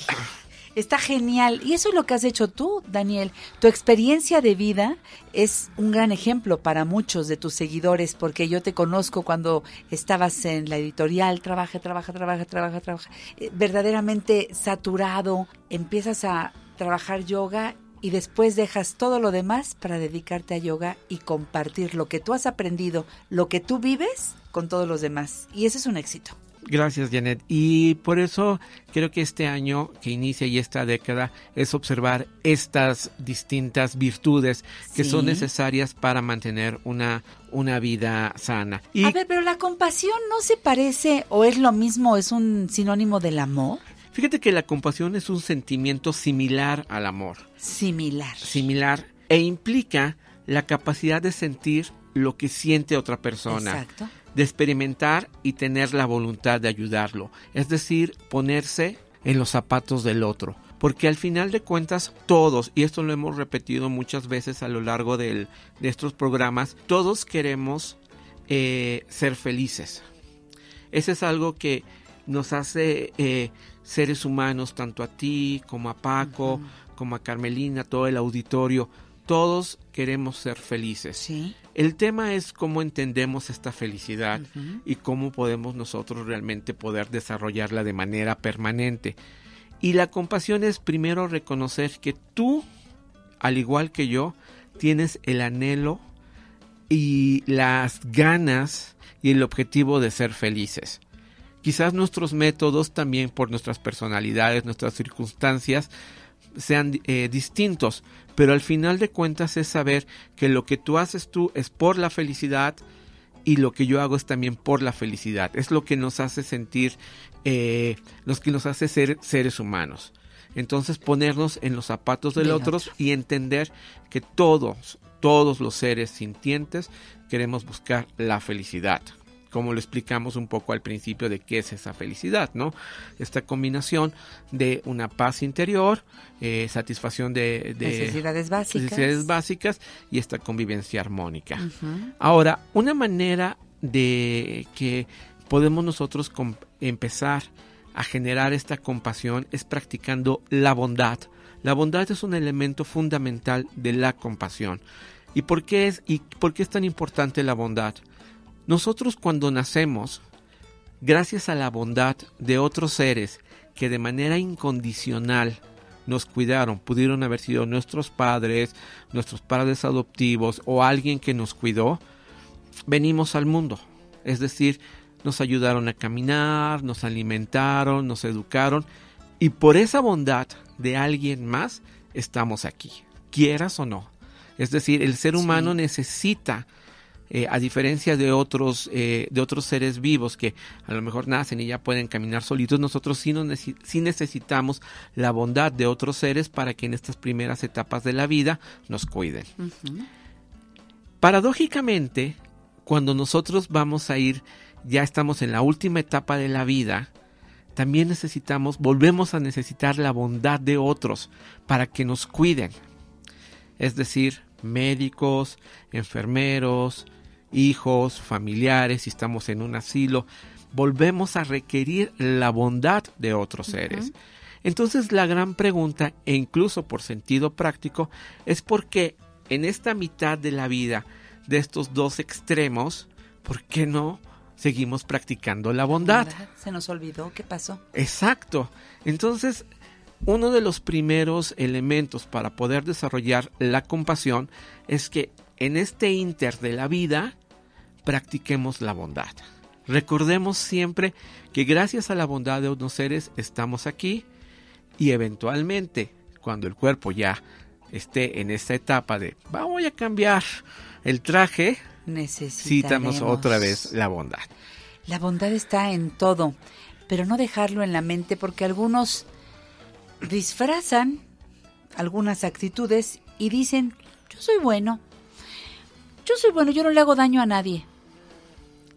está genial. Y eso es lo que has hecho tú, Daniel. Tu experiencia de vida es un gran ejemplo para muchos de tus seguidores, porque yo te conozco cuando estabas en la editorial, trabaja, trabaja, trabaja, trabaja, trabaja, eh, verdaderamente saturado, empiezas a trabajar yoga y después dejas todo lo demás para dedicarte a yoga y compartir lo que tú has aprendido, lo que tú vives con todos los demás. Y eso es un éxito.
Gracias, Janet. Y por eso creo que este año que inicia y esta década es observar estas distintas virtudes que
Sí.
son necesarias para mantener una, una vida sana. Y
A ver, pero la compasión no se parece o es lo mismo, es un sinónimo del amor.
fíjate que la compasión es un sentimiento similar al amor.
Similar.
Similar e implica la capacidad de sentir lo que siente otra persona.
Exacto.
De experimentar y tener la voluntad de ayudarlo, es decir, ponerse en los zapatos del otro. Porque al final de cuentas todos, y esto lo hemos repetido muchas veces a lo largo del- de estos programas, todos queremos eh, ser felices. Ese es algo que nos hace eh, seres humanos, tanto a ti como a Paco, como a Carmelina, todo el auditorio. Todos queremos ser felices.
Sí.
El tema es cómo entendemos esta felicidad y cómo podemos nosotros realmente poder desarrollarla de manera permanente. Y la compasión es primero reconocer que tú, al igual que yo, tienes el anhelo y las ganas y el objetivo de ser felices. Quizás nuestros métodos también por nuestras personalidades, nuestras circunstancias, sean eh, distintos, pero al final de cuentas es saber que lo que tú haces tú es por la felicidad y lo que yo hago es también por la felicidad. Es lo que nos hace sentir, eh, lo que nos hace ser seres humanos. Entonces ponernos en los zapatos del
Del
otro
otro.
y entender que todos, todos los seres sintientes queremos buscar la felicidad. Como lo explicamos un poco al principio de qué es esa felicidad, ¿no? Esta combinación de una paz interior, eh, satisfacción de, de
Necesidades básicas.
necesidades básicas y esta convivencia armónica. Ahora, una manera de que podemos nosotros empezar a generar esta compasión es practicando la bondad. La bondad es un elemento fundamental de la compasión. ¿Y por qué es, y por qué es tan importante la bondad? Nosotros cuando nacemos, gracias a la bondad de otros seres que de manera incondicional nos cuidaron. Pudieron haber sido nuestros padres, nuestros padres adoptivos o alguien que nos cuidó. Venimos al mundo. Es decir, nos ayudaron a caminar, nos alimentaron, nos educaron. Y por esa bondad de alguien más estamos aquí, quieras o no. Es decir, el ser humano necesita eh, a diferencia de otros, eh, de otros seres vivos que a lo mejor nacen y ya pueden caminar solitos, nosotros sí, nos sí necesitamos la bondad de otros seres para que en estas primeras etapas de la vida nos cuiden. Paradójicamente, cuando nosotros vamos a ir, ya estamos en la última etapa de la vida, también necesitamos, volvemos a necesitar la bondad de otros para que nos cuiden. Es decir, médicos, enfermeros, hijos, familiares, si estamos en un asilo, volvemos a requerir la bondad de otros seres. Entonces la gran pregunta, e incluso por sentido práctico, es por qué en esta mitad de la vida de estos dos extremos, ¿por qué no seguimos practicando la bondad?
Se nos olvidó. ¿Qué pasó?
Exacto. Entonces, uno de los primeros elementos para poder desarrollar la compasión es que en este inter de la vida practiquemos la bondad. Recordemos siempre que gracias a la bondad de unos seres estamos aquí y eventualmente cuando el cuerpo ya esté en esta etapa de voy a cambiar el traje,
Necesitamos
otra vez la bondad.
La bondad está en todo, pero no dejarlo en la mente porque algunos disfrazan algunas actitudes y dicen, yo soy bueno, yo soy bueno, yo no le hago daño a nadie.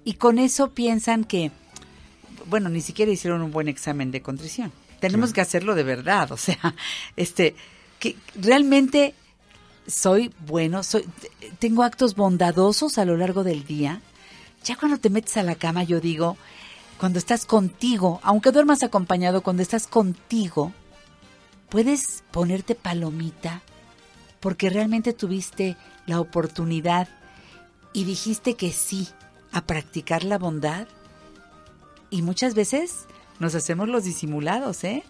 Y con eso piensan que, bueno, ni siquiera hicieron un buen examen de contrición. Tenemos que hacerlo de verdad, o sea, este, que realmente soy bueno, soy, tengo actos bondadosos a lo largo del día. Ya cuando te metes a la cama, yo digo, cuando estás contigo, aunque duermas acompañado, cuando estás contigo, puedes ponerte palomita porque realmente tuviste la oportunidad y dijiste que sí a practicar la bondad. Y muchas veces nos hacemos los disimulados, ¿eh?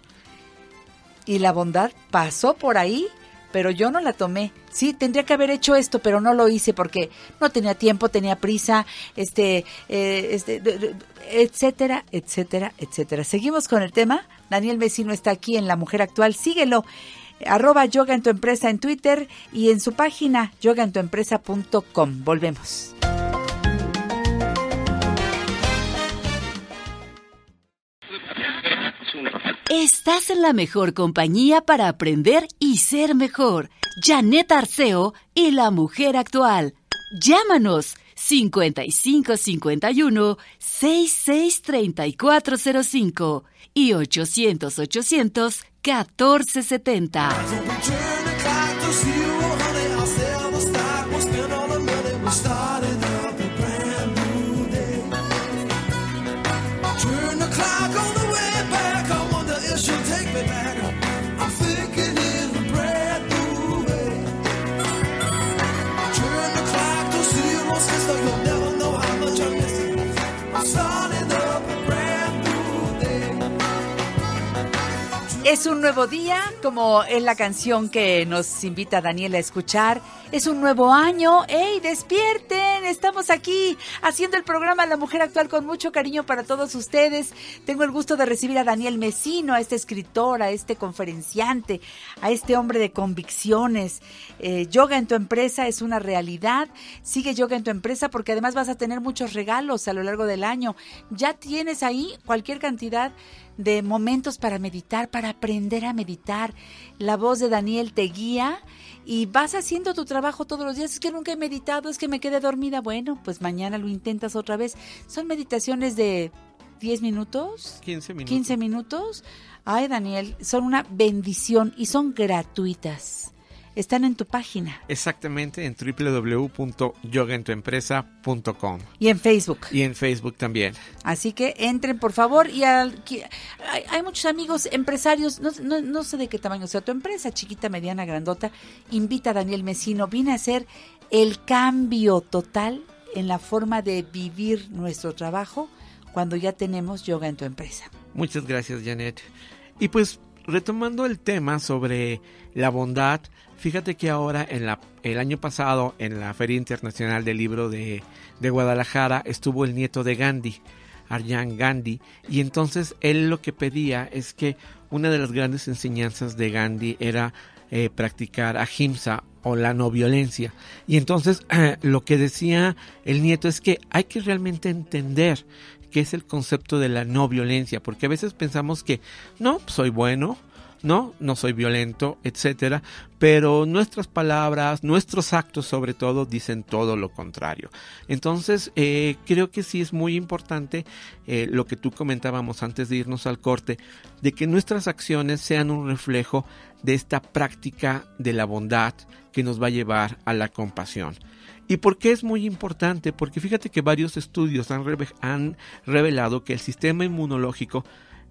Y la bondad pasó por ahí, pero yo no la tomé. Sí, tendría que haber hecho esto, pero no lo hice porque no tenía tiempo, tenía prisa, este, eh, este, etcétera, etcétera, etcétera. Seguimos con el tema. Daniel Vecino está aquí en La Mujer Actual. Síguelo. Arroba yoga en tu empresa en Twitter y en su página yogaentuempresa.com. Volvemos.
Estás en la mejor compañía para aprender y ser mejor. Janet Arceo y la mujer actual. Llámanos 5551 663405 y 800 800 1470.
Es un nuevo día, como es la canción que nos invita Daniela a escuchar. Es un nuevo año. ¡Ey, despierten! Estamos aquí haciendo el programa La Mujer Actual con mucho cariño para todos ustedes. Tengo el gusto de recibir a Daniel Mesino, a este escritor, a este conferenciante, a este hombre de convicciones. Eh, yoga en tu empresa es una realidad. Sigue Yoga en tu empresa porque además vas a tener muchos regalos a lo largo del año. Ya tienes ahí cualquier cantidad de momentos para meditar, para aprender a meditar. La voz de Daniel te guía y vas haciendo tu trabajo todos los días. Es que nunca he meditado, es que me quedé dormida. Bueno, pues mañana lo intentas otra vez. Son meditaciones de 10 minutos,
15 minutos.
15 minutos. Ay, Daniel, son una bendición y son gratuitas. Están en tu página
Exactamente en www.yogaentuempresa.com
y en Facebook.
y en Facebook también.
Así que entren, por favor. Y al- que- hay, hay muchos amigos empresarios, no, no- no sé de qué tamaño sea tu empresa, chiquita, mediana, grandota. Invita a Daniel Mesino. Viene a hacer el cambio total en la forma de vivir nuestro trabajo cuando ya tenemos yoga en tu empresa.
Muchas gracias, Janet. Y pues retomando el tema sobre la bondad, fíjate que ahora en la, el año pasado en la Feria Internacional del Libro de, Guadalajara estuvo el nieto de Gandhi, Arjan Gandhi, y entonces él lo que pedía es que una de las grandes enseñanzas de Gandhi era eh, practicar ahimsa o la no violencia. Y entonces lo que decía el nieto es que hay que realmente entender qué es el concepto de la no violencia, porque a veces pensamos que no, soy bueno, no, no soy violento, etcétera, pero nuestras palabras, nuestros actos sobre todo dicen todo lo contrario. Entonces, eh, creo que sí es muy importante eh, lo que tú comentábamos antes de irnos al corte, de que nuestras acciones sean un reflejo de esta práctica de la bondad que nos va a llevar a la compasión. ¿Y por qué es muy importante? Porque fíjate que varios estudios han, han revelado que el sistema inmunológico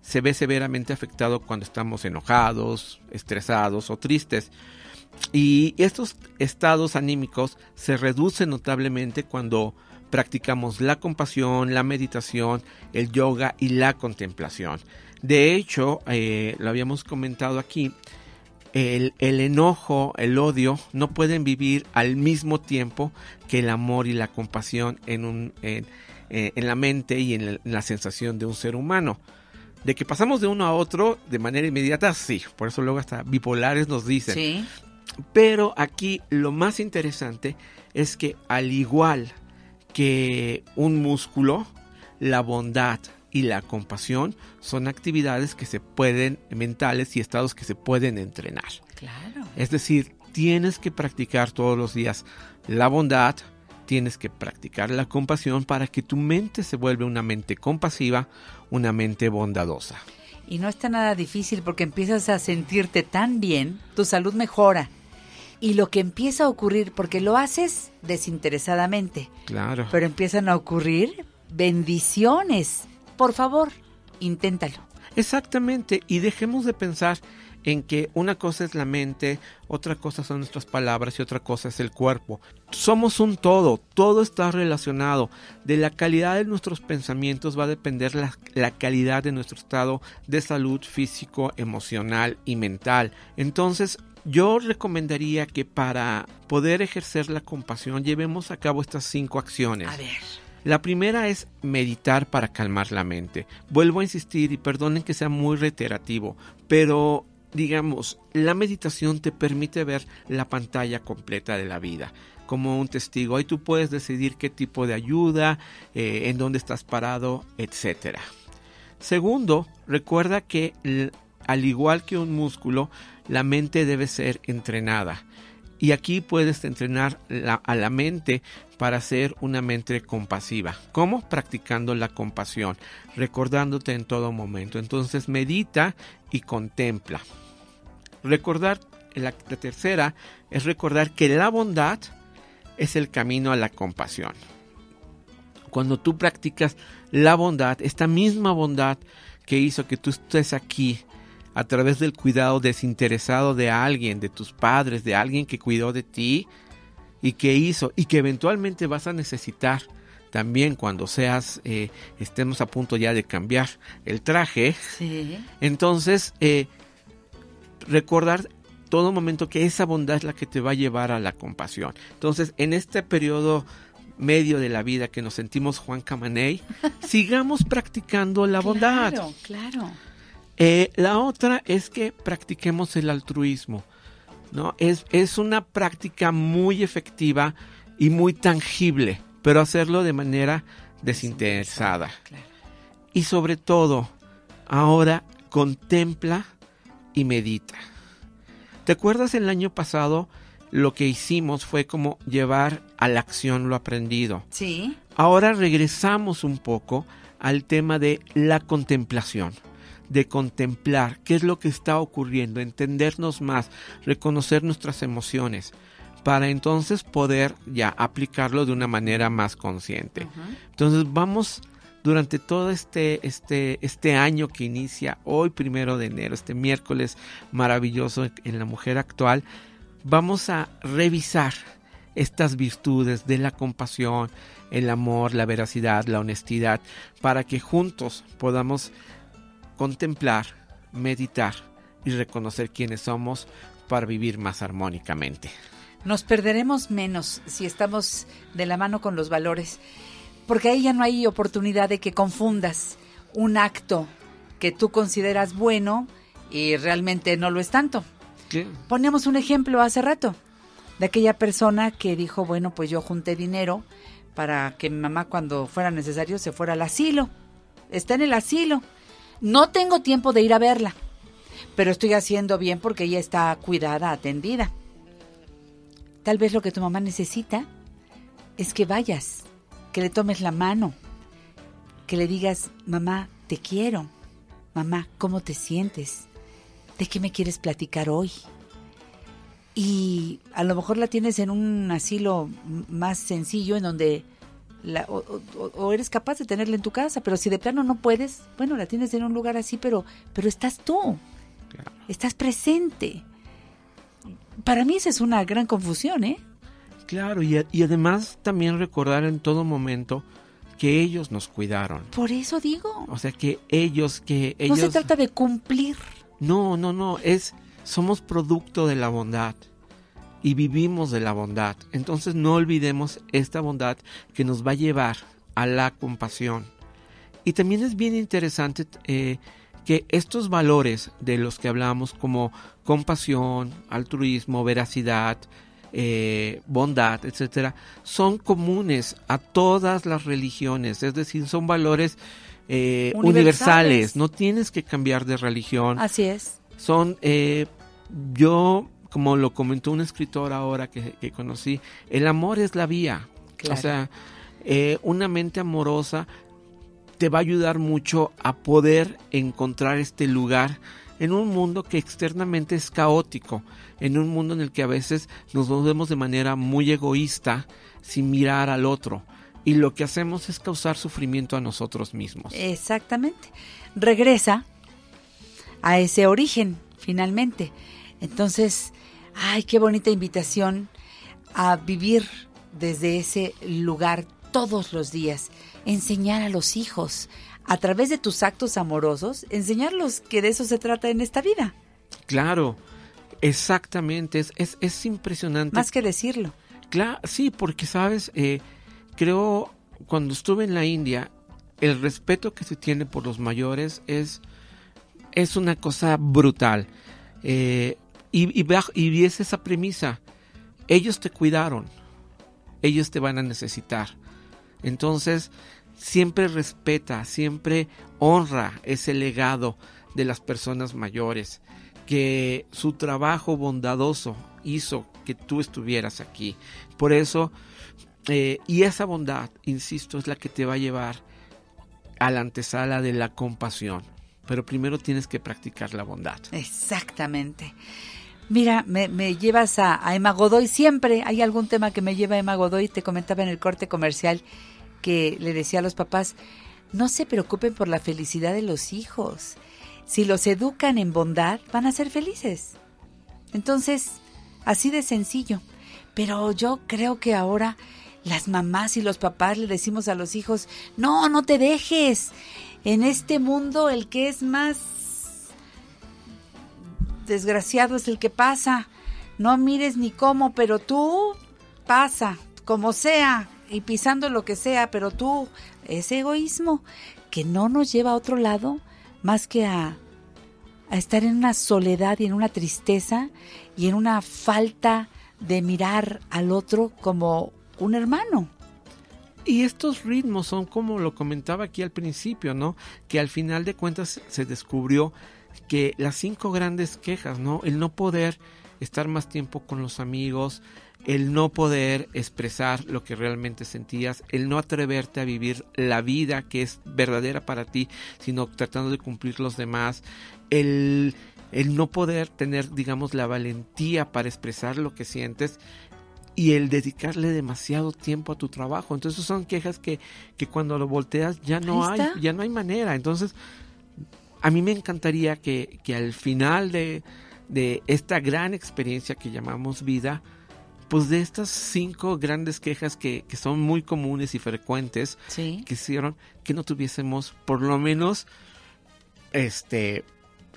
se ve severamente afectado cuando estamos enojados, estresados o tristes. Y estos estados anímicos se reducen notablemente cuando practicamos la compasión, la meditación, el yoga y la contemplación. De hecho, eh, lo habíamos comentado aquí, el, el, enojo, el odio, no pueden vivir al mismo tiempo que el amor y la compasión en, un, en, eh, en la mente y en la, en la sensación de un ser humano. De que pasamos de uno a otro de manera inmediata, sí. Por eso luego hasta bipolares nos dicen.
Sí.
Pero aquí lo más interesante es que al igual que un músculo, la bondad y la compasión son actividades que se pueden, mentales y estados que se pueden entrenar.
Claro.
Es decir, tienes que practicar todos los días la bondad, tienes que practicar la compasión para que tu mente se vuelva una mente compasiva, una mente bondadosa.
Y no está nada difícil porque empiezas a sentirte tan bien, tu salud mejora. Y lo que empieza a ocurrir, porque lo haces desinteresadamente,
Claro.
pero empiezan a ocurrir bendiciones. Por favor, inténtalo.
Exactamente, y dejemos de pensar en que una cosa es la mente, otra cosa son nuestras palabras y otra cosa es el cuerpo. Somos un todo, todo está relacionado. De la calidad de nuestros pensamientos va a depender la, la, calidad de nuestro estado de salud físico, emocional y mental. Entonces, yo recomendaría que para poder ejercer la compasión llevemos a cabo estas cinco acciones.
A ver.
La primera es meditar para calmar la mente. Vuelvo a insistir y perdonen que sea muy reiterativo, pero digamos, la meditación te permite ver la pantalla completa de la vida como un testigo. Ahí tú puedes decidir qué tipo de ayuda, eh, en dónde estás parado, etc. Segundo, recuerda que al igual que un músculo, la mente debe ser entrenada. Y aquí puedes entrenar a la mente para ser una mente compasiva. ¿Cómo? Practicando la compasión, recordándote en todo momento. Entonces medita y contempla. Recordar, la, la tercera es recordar que la bondad es el camino a la compasión. Cuando tú practicas la bondad, esta misma bondad que hizo que tú estés aquí, a través del cuidado desinteresado de alguien, de tus padres, de alguien que cuidó de ti y que hizo y que eventualmente vas a necesitar también cuando seas, eh, estemos a punto ya de cambiar el traje.
Sí.
Entonces, eh, recordar todo momento que esa bondad es la que te va a llevar a la compasión. Entonces, en este periodo medio de la vida que nos sentimos Juan Camaney, sigamos practicando la bondad.
Claro, claro.
Eh, la otra es que practiquemos el altruismo. ¿no? Es, es una práctica muy efectiva y muy tangible, pero hacerlo de manera desinteresada.
Claro.
Y sobre todo, ahora contempla y medita. ¿Te acuerdas el año pasado? Lo que hicimos fue como llevar a la acción lo aprendido.
Sí.
Ahora regresamos un poco al tema de la contemplación de contemplar qué es lo que está ocurriendo, entendernos más, reconocer nuestras emociones, para entonces poder ya aplicarlo de una manera más consciente. Uh -huh. Entonces vamos durante todo este, este, este año que inicia hoy, primero de enero, este miércoles maravilloso en la mujer actual, vamos a revisar estas virtudes de la compasión, el amor, la veracidad, la honestidad, para que juntos podamos contemplar, meditar y reconocer quiénes somos para vivir más armónicamente.
Nos perderemos menos si estamos de la mano con los valores, porque ahí ya no hay oportunidad de que confundas un acto que tú consideras bueno y realmente no lo es tanto.
¿Qué?
Poníamos un ejemplo hace rato de aquella persona que dijo, bueno, pues yo junté dinero para que mi mamá cuando fuera necesario se fuera al asilo. Está en el asilo. No tengo tiempo de ir a verla, pero estoy haciendo bien porque ella está cuidada, atendida. Tal vez lo que tu mamá necesita es que vayas, que le tomes la mano, que le digas, mamá, te quiero. Mamá, ¿cómo te sientes? ¿De qué me quieres platicar hoy? Y a lo mejor la tienes en un asilo más sencillo en donde la- o, o- o eres capaz de tenerla en tu casa, pero si de plano no puedes, bueno, la tienes en un lugar así, pero, pero estás tú, estás presente. Para mí esa es una gran confusión, ¿eh?
Claro, y, y además también recordar en todo momento que ellos nos cuidaron.
Por eso digo,
O sea, que ellos, que
no
ellos...
se trata de cumplir.
No, no, no, es somos producto de la bondad y vivimos de la bondad. Entonces no olvidemos esta bondad que nos va a llevar a la compasión. Y también es bien interesante eh, que estos valores de los que hablamos como compasión, altruismo, veracidad, eh, bondad, etcétera, son comunes a todas las religiones. Es decir, son valores eh,
Universales.
universales. No tienes que cambiar de religión
Así es.
son, eh, yo, como lo comentó un escritor ahora que, que conocí, el amor es la vía.
Claro.
O sea, eh, una mente amorosa te va a ayudar mucho a poder encontrar este lugar en un mundo que externamente es caótico, en un mundo en el que a veces nos movemos de manera muy egoísta sin mirar al otro. Y lo que hacemos es causar sufrimiento a nosotros mismos.
Exactamente. Regresa a ese origen, finalmente. Entonces, ay, qué bonita invitación a vivir desde ese lugar todos los días. Enseñar a los hijos, a través de tus actos amorosos, enseñarlos que de eso se trata en esta vida.
Claro, exactamente, es, es, es impresionante.
Más que decirlo.
Claro, sí, porque sabes, eh, creo cuando estuve en la India, el respeto que se tiene por los mayores es, es una cosa brutal. Eh, y, y, ves esa premisa, ellos te cuidaron, ellos te van a necesitar. Entonces, siempre respeta, siempre honra ese legado de las personas mayores, que su trabajo bondadoso hizo que tú estuvieras aquí. Por eso, eh, y esa bondad, insisto, es la que te va a llevar a la antesala de la compasión. Pero primero tienes que practicar la bondad.
Exactamente. Mira, me, llevas a, a Emma Godoy siempre. Hay algún tema que me lleva a Emma Godoy. Te comentaba en el corte comercial que le decía a los papás, no se preocupen por la felicidad de los hijos. Si los educan en bondad, van a ser felices. Entonces, así de sencillo. Pero yo creo que ahora las mamás y los papás le decimos a los hijos, no, no te dejes. En este mundo el que es más desgraciado es el que pasa. No mires ni cómo, pero tú pasa, como sea, y pisando lo que sea, pero tú, ese egoísmo que no nos lleva a otro lado más que a, a estar en una soledad y en una tristeza y en una falta de mirar al otro como un hermano.
Y estos ritmos son como lo comentaba aquí al principio, ¿no? Que al final de cuentas se descubrió que las cinco grandes quejas, ¿no? El no poder estar más tiempo con los amigos, el no poder expresar lo que realmente sentías, el no atreverte a vivir la vida que es verdadera para ti, sino tratando de cumplir los demás, el, el no poder tener, digamos, la valentía para expresar lo que sientes y el dedicarle demasiado tiempo a tu trabajo. Entonces son quejas que, que cuando lo volteas ya no hay, ya no hay manera. Entonces, a mí me encantaría que, que al final de, de esta gran experiencia que llamamos vida, pues de estas cinco grandes quejas que, que son muy comunes y frecuentes,
Sí.
que hicieron que no tuviésemos por lo menos este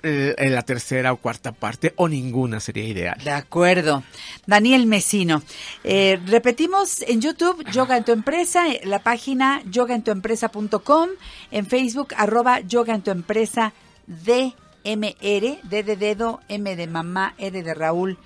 eh, en la tercera o cuarta parte o ninguna sería ideal.
De acuerdo. Daniel Mesino. Eh, repetimos en YouTube, Yoga en tu empresa, eh, la página yogaentuempresa.com, en Facebook, arroba Yoga en tu empresa DMR, D de dedo, M de mamá, R de Raúl,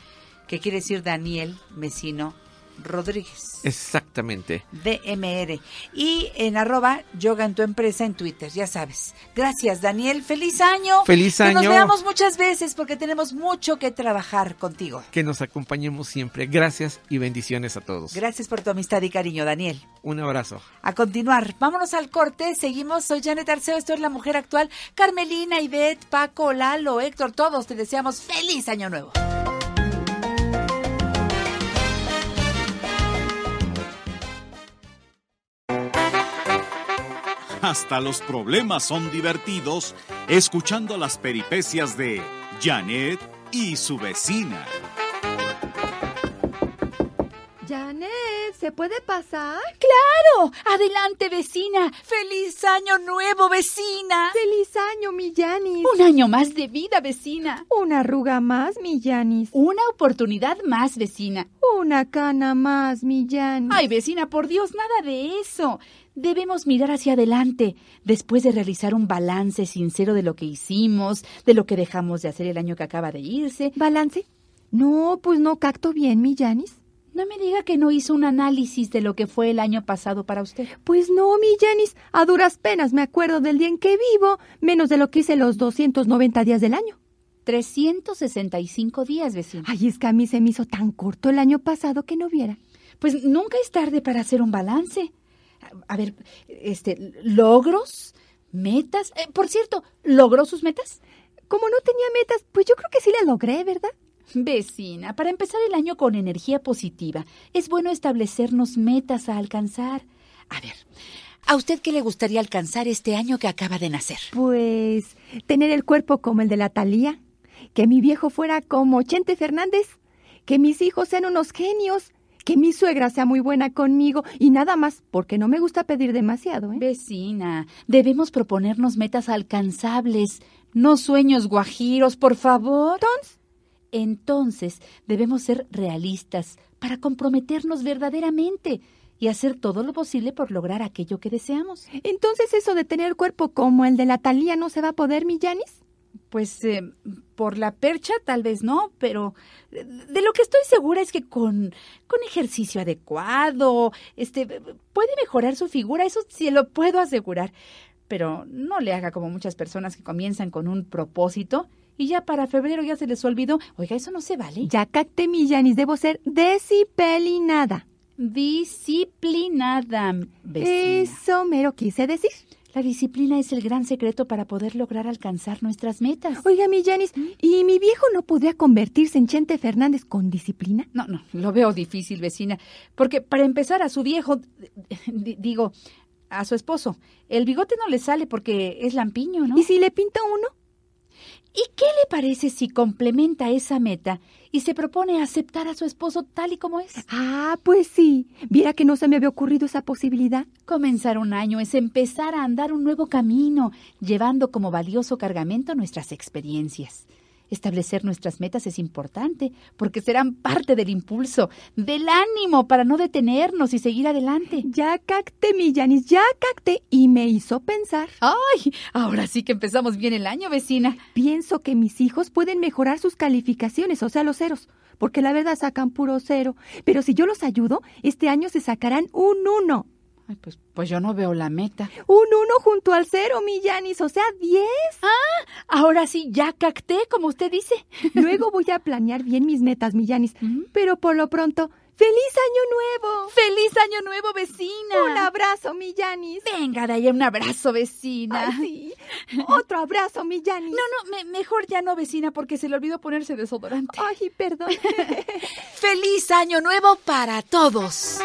que quiere decir Daniel Mesino Rodríguez.
Exactamente.
DMR. Y en arroba yoga en tu empresa en Twitter, ya sabes. Gracias, Daniel. Feliz año.
Feliz
Que nos
año.
veamos muchas veces porque tenemos mucho que trabajar contigo.
Que nos acompañemos siempre. Gracias y bendiciones a todos.
Gracias por tu amistad y cariño, Daniel.
Un abrazo.
A continuar, vámonos al corte, seguimos, soy Janet Arceo, esto es La Mujer Actual, Carmelina, Ivette, Paco, Lalo, Héctor, todos te deseamos feliz año nuevo.
Hasta los problemas son divertidos escuchando las peripecias de Janet y su vecina.
Janet, ¿se puede pasar?
¡Claro! ¡Adelante, vecina! ¡Feliz año nuevo, vecina!
¡Feliz año, mi Yanis!
Un año más de vida, vecina.
Una arruga más, mi Yanis.
Una oportunidad más, vecina.
Una cana más, mi Yanis.
Ay, vecina, por Dios, nada de eso. Debemos mirar hacia adelante, después de realizar un balance sincero de lo que hicimos, de lo que dejamos de hacer el año que acaba de irse.
¿Balance? No, pues no cacto bien, mi Yanis.
No me diga que no hizo un análisis de lo que fue el año pasado para usted.
Pues no, mi Janis. A duras penas me acuerdo del día en que vivo, menos de lo que hice los 290 días del año.
365 días, vecina.
Ay, es que a mí se me hizo tan corto el año pasado que no viera.
Pues nunca es tarde para hacer un balance. A ver, este, logros, metas. Eh, por cierto, ¿logró sus metas?
Como no tenía metas, pues yo creo que sí las logré, ¿verdad?
Vecina, para empezar el año con energía positiva, es bueno establecernos metas a alcanzar.
A ver, ¿a usted qué le gustaría alcanzar este año que acaba de nacer?
Pues tener el cuerpo como el de la Talía, que mi viejo fuera como Chente Fernández, que mis hijos sean unos genios, que mi suegra sea muy buena conmigo y nada más, porque no me gusta pedir demasiado, ¿eh?
Vecina, debemos proponernos metas alcanzables, no sueños guajiros, por favor.
Entonces,
entonces debemos ser realistas para comprometernos verdaderamente y hacer todo lo posible por lograr aquello que deseamos.
Entonces eso de tener cuerpo como el de la Talía no se va a poder, mi Janis.
Pues eh, por la percha tal vez no, pero de lo que estoy segura es que con, con ejercicio adecuado, este puede mejorar su figura, eso sí lo puedo asegurar. Pero no le haga como muchas personas que comienzan con un propósito y ya para febrero ya se les olvidó. Oiga, eso no se vale.
Ya cacté mi Janis, debo ser disciplinada.
Disciplinada, vecina.
Eso mero quise decir.
La disciplina es el gran secreto para poder lograr alcanzar nuestras metas.
Oiga, mi Janis, ¿y mi viejo no podría convertirse en Chente Fernández con disciplina?
No, no, lo veo difícil, vecina. Porque para empezar a su viejo, digo, a su esposo, el bigote no le sale porque es lampiño, ¿no?
¿Y si le pinta uno?
¿Y qué le parece si complementa esa meta y se propone aceptar a su esposo tal y como es?
Ah, pues sí. Viera que no se me había ocurrido esa posibilidad.
Comenzar un año es empezar a andar un nuevo camino, llevando como valioso cargamento nuestras experiencias. Establecer nuestras metas es importante porque serán parte del impulso, del ánimo para no detenernos y seguir adelante.
Ya cacté, mi Janis, ya cacté y me hizo pensar.
¡Ay! Ahora sí que empezamos bien el año, vecina.
Pienso que mis hijos pueden mejorar sus calificaciones, o sea, los ceros, porque la verdad sacan puro cero. Pero si yo los ayudo, este año se sacarán un uno.
Ay, pues, pues yo no veo la meta.
Un uno junto al cero, mi Yanis, o sea, diez.
Ah, ahora sí, ya cacté, como usted dice.
Luego voy a planear bien mis metas, mi Yanis. Pero por lo pronto, ¡Feliz Año Nuevo!
¡Feliz Año Nuevo, vecina!
Un abrazo, mi Yanis.
Venga, de ahí un abrazo, vecina.
Ay, sí. Otro abrazo, mi Yanis.
No, no, me, mejor ya no, vecina, porque se le olvidó ponerse desodorante.
Ay, perdón.
¡Feliz Año Nuevo para todos!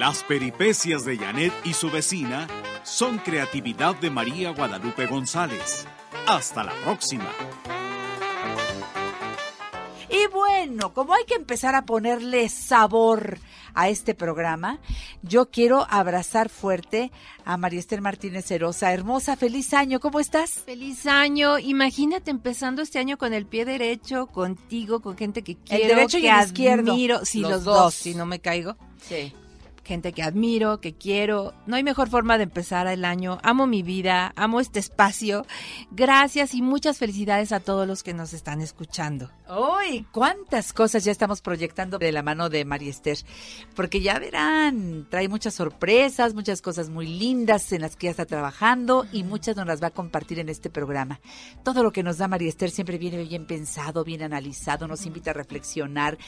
Las peripecias de Janet y su vecina son creatividad de María Guadalupe González. Hasta la próxima.
Y bueno,
como hay que empezar a ponerle sabor a este programa, yo quiero abrazar fuerte a María Esther Martínez Herosa. Hermosa, feliz año, ¿cómo estás?
Feliz año. Imagínate empezando este año con el pie derecho, contigo, con gente que quiero,
derecho y
que
el izquierdo.
admiro. Sí,
Los
los,
dos.
dos. si no me caigo.
Sí.
Gente que admiro, que quiero. No hay mejor forma de empezar el año. Amo mi vida, amo este espacio. Gracias y muchas felicidades a todos los que nos están escuchando.
¡Uy! ¿Cuántas cosas ya estamos proyectando de la mano de María Esther? Porque ya verán, trae muchas sorpresas, muchas cosas muy lindas en las que ya está trabajando y muchas nos las va a compartir en este programa. Todo lo que nos da María Esther siempre viene bien pensado, bien analizado, nos invita a reflexionar,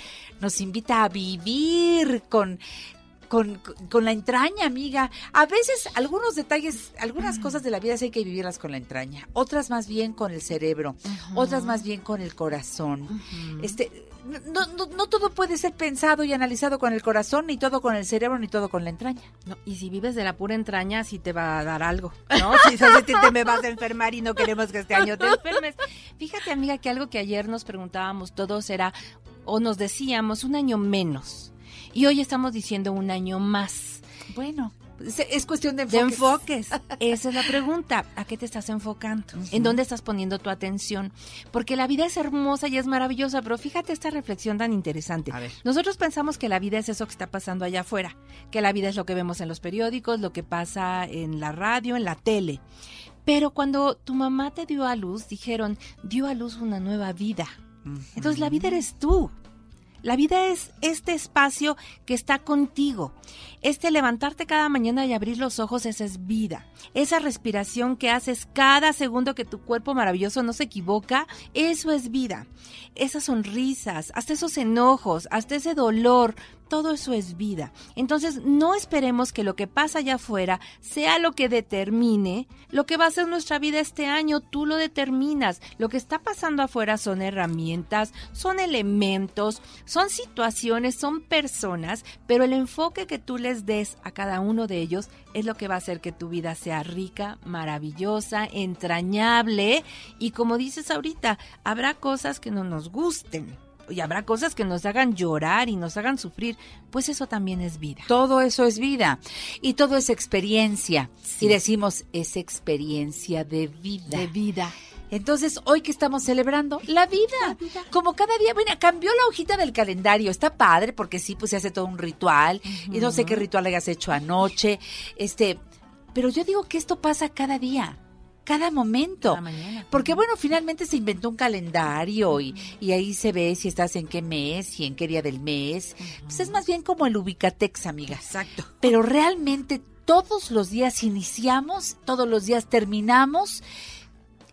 nos invita a vivir con... Con, con la entraña, amiga. A veces algunos detalles, algunas cosas de la vida sí hay que vivirlas con la entraña, otras más bien con el cerebro, otras más bien con el corazón. Este, no, no, no todo puede ser pensado y analizado con el corazón, ni todo con el cerebro, ni todo con la entraña.
No, y si vives de la pura entraña, sí te va a dar algo, ¿no? Si sabes que te me vas a enfermar y no queremos que este año te enfermes. Fíjate, amiga, que algo que ayer nos preguntábamos todos era, o nos decíamos, un año menos. Y hoy estamos diciendo un año más.
Bueno, es, es cuestión de
De
enfoques.
enfoques. Esa es la pregunta. ¿A qué te estás enfocando? ¿En dónde estás poniendo tu atención? Porque la vida es hermosa y es maravillosa, pero fíjate esta reflexión tan interesante.
A ver.
Nosotros pensamos que la vida es eso que está pasando allá afuera, que la vida es lo que vemos en los periódicos, lo que pasa en la radio, en la tele. Pero cuando tu mamá te dio a luz, dijeron, dio a luz una nueva vida. Entonces la vida eres tú. La vida es este espacio que está contigo. Este levantarte cada mañana y abrir los ojos, esa es vida. Esa respiración que haces cada segundo que tu cuerpo maravilloso no se equivoca, eso es vida. Esas sonrisas, hasta esos enojos, hasta ese dolor, todo eso es vida. Entonces, no esperemos que lo que pasa allá afuera sea lo que determine lo que va a ser nuestra vida este año. Tú lo determinas. Lo que está pasando afuera son herramientas, son elementos, son situaciones, son personas, pero el enfoque que tú les des a cada uno de ellos es lo que va a hacer que tu vida sea rica, maravillosa, entrañable y como dices ahorita, habrá cosas que no nos gusten y habrá cosas que nos hagan llorar y nos hagan sufrir, pues eso también es vida.
Todo eso es vida y todo es experiencia. Y decimos, es experiencia de vida.
De vida.
Entonces, hoy que estamos celebrando la vida. Como cada día, bueno, cambió la hojita del calendario. Está padre porque sí, pues se hace todo un ritual. Y no sé qué ritual hayas hecho anoche. Este, pero yo digo que esto pasa cada día. Cada momento. Porque bueno, finalmente se inventó un calendario y, y ahí se ve si estás en qué mes y en qué día del mes. Pues es más bien como el Ubicatex, amiga.
Exacto.
Pero realmente todos los días iniciamos, todos los días terminamos.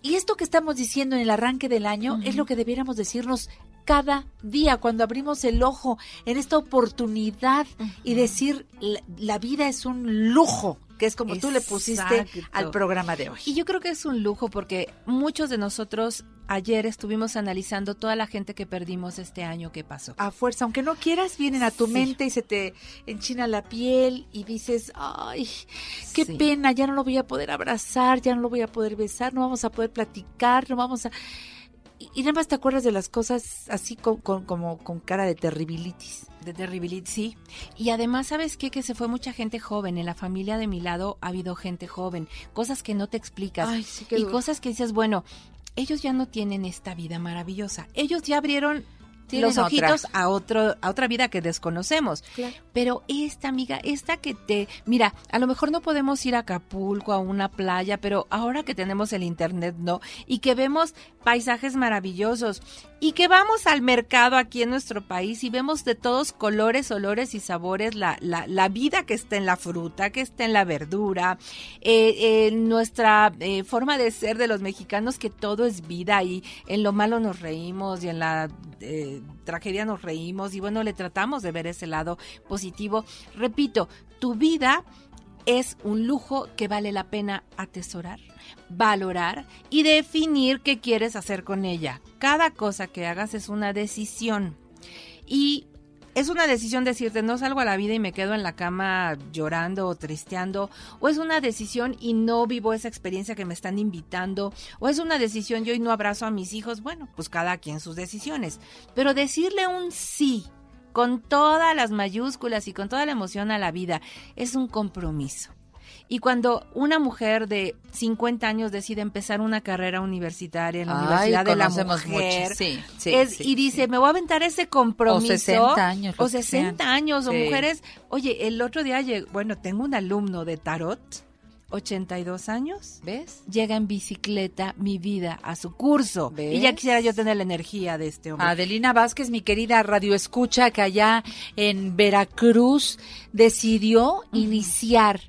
Y esto que estamos diciendo en el arranque del año es lo que debiéramos decirnos cada día cuando abrimos el ojo en esta oportunidad y decir la, la vida es un lujo, que es como tú le pusiste al programa de hoy.
Y yo creo que es un lujo porque muchos de nosotros ayer estuvimos analizando toda la gente que perdimos este año que pasó.
A fuerza, aunque no quieras, vienen a tu
Sí.
mente y se te enchina la piel y dices, ay, qué
Sí.
pena, ya no lo voy a poder abrazar, ya no lo voy a poder besar, no vamos a poder platicar, no vamos a... Y, y nada más te acuerdas de las cosas así con, con- como con cara de terribilitis.
De terribilidad, sí. Y además, ¿sabes qué? Que se fue mucha gente joven. En la familia de mi lado ha habido gente joven. Cosas que no te explicas.
Ay, sí,
y
duro.
cosas que dices, bueno, ellos ya no tienen esta vida maravillosa. Ellos ya abrieron Los
otra.
ojitos a otro a otra vida que desconocemos.
Claro.
Pero esta amiga, esta que te, mira, a lo mejor no podemos ir a Acapulco, a una playa, pero ahora que tenemos el internet, no, y que vemos paisajes maravillosos y que vamos al mercado aquí en nuestro país y vemos de todos colores, olores y sabores la, la, la vida que está en la fruta, que está en la verdura, eh, eh, nuestra eh, forma de ser de los mexicanos, que todo es vida y en lo malo nos reímos y en la tragedia nos reímos y bueno, le tratamos de ver ese lado positivo. Repito, tu vida es un lujo que vale la pena atesorar, valorar y definir qué quieres hacer con ella. Cada cosa que hagas es una decisión. Y es una decisión decirte, no salgo a la vida y me quedo en la cama llorando o tristeando, o es una decisión y no vivo esa experiencia que me están invitando, o es una decisión yo y no abrazo a mis hijos, bueno, pues cada quien sus decisiones. Pero decirle un sí con todas las mayúsculas y con toda la emoción a la vida es un compromiso. Y cuando una mujer de 50 años decide empezar una carrera universitaria en la
Ay,
Universidad de la Mujer
muchas, sí, sí,
es-
sí,
y dice, me voy a aventar ese compromiso.
O 60 años,
O
los que
60
sean.
años, o mujeres. Oye, el otro día, bueno, tengo un alumno de tarot, 82 años.
¿Ves?
Llega en bicicleta mi vida a su curso.
¿Ves?
Y ya quisiera yo tener la energía de este hombre.
Adelina Vázquez, mi querida radio escucha, que allá en Veracruz decidió iniciar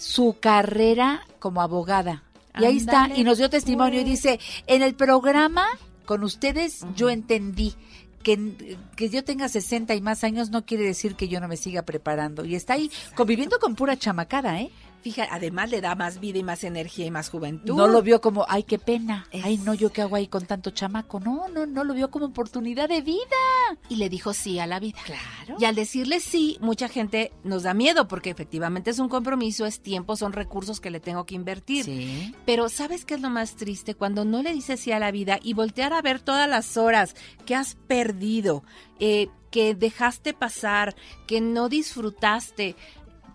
su carrera como abogada. Y ahí está, y nos dio testimonio y dice, en el programa con ustedes yo entendí que, que yo tenga 60 y más años no quiere decir que yo no me siga preparando. Y está ahí conviviendo con pura chamacada, ¿eh?
Fíjate, además le da más vida y más energía y más juventud.
No lo vio como, ay, qué pena. Ay, no, yo qué hago ahí con tanto chamaco. No, no, no lo vio como oportunidad de vida.
Y le dijo sí a la vida.
Claro.
Y al decirle sí, mucha gente nos da miedo porque efectivamente es un compromiso, es tiempo, son recursos que le tengo que invertir.
Sí.
Pero ¿sabes qué es lo más triste? Cuando no le dices sí a la vida y voltear a ver todas las horas que has perdido, eh, que dejaste pasar, que no disfrutaste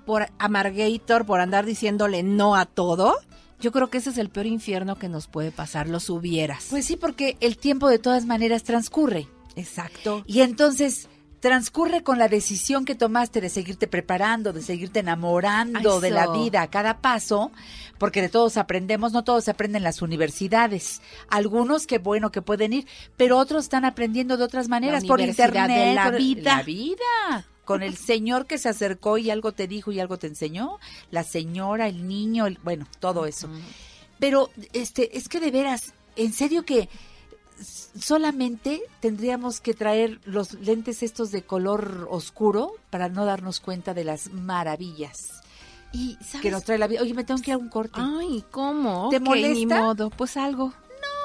por amargator, por andar diciéndole no a todo. Yo creo que ese es el peor infierno que nos puede pasar, los hubieras.
Pues sí, porque el tiempo de todas maneras transcurre.
Exacto.
Y entonces transcurre con la decisión que tomaste de seguirte preparando, de seguirte enamorando de la vida a cada paso, porque de todos aprendemos, no todos aprenden en las universidades. Algunos que bueno que pueden ir, pero otros están aprendiendo de otras maneras por
universidad
internet,
de la
por-
vida.
la vida. Con el señor que se acercó y algo te dijo y algo te enseñó, la señora, el niño, el- bueno, todo eso. Pero este es que de veras, en serio que solamente tendríamos que traer los lentes estos de color oscuro para no darnos cuenta de las maravillas
y ¿sabes?
que nos trae la vida. Oye, me tengo que ir a un corte.
Ay, ¿cómo?
¿Te
Ok,
molesta?
Ni modo, pues algo.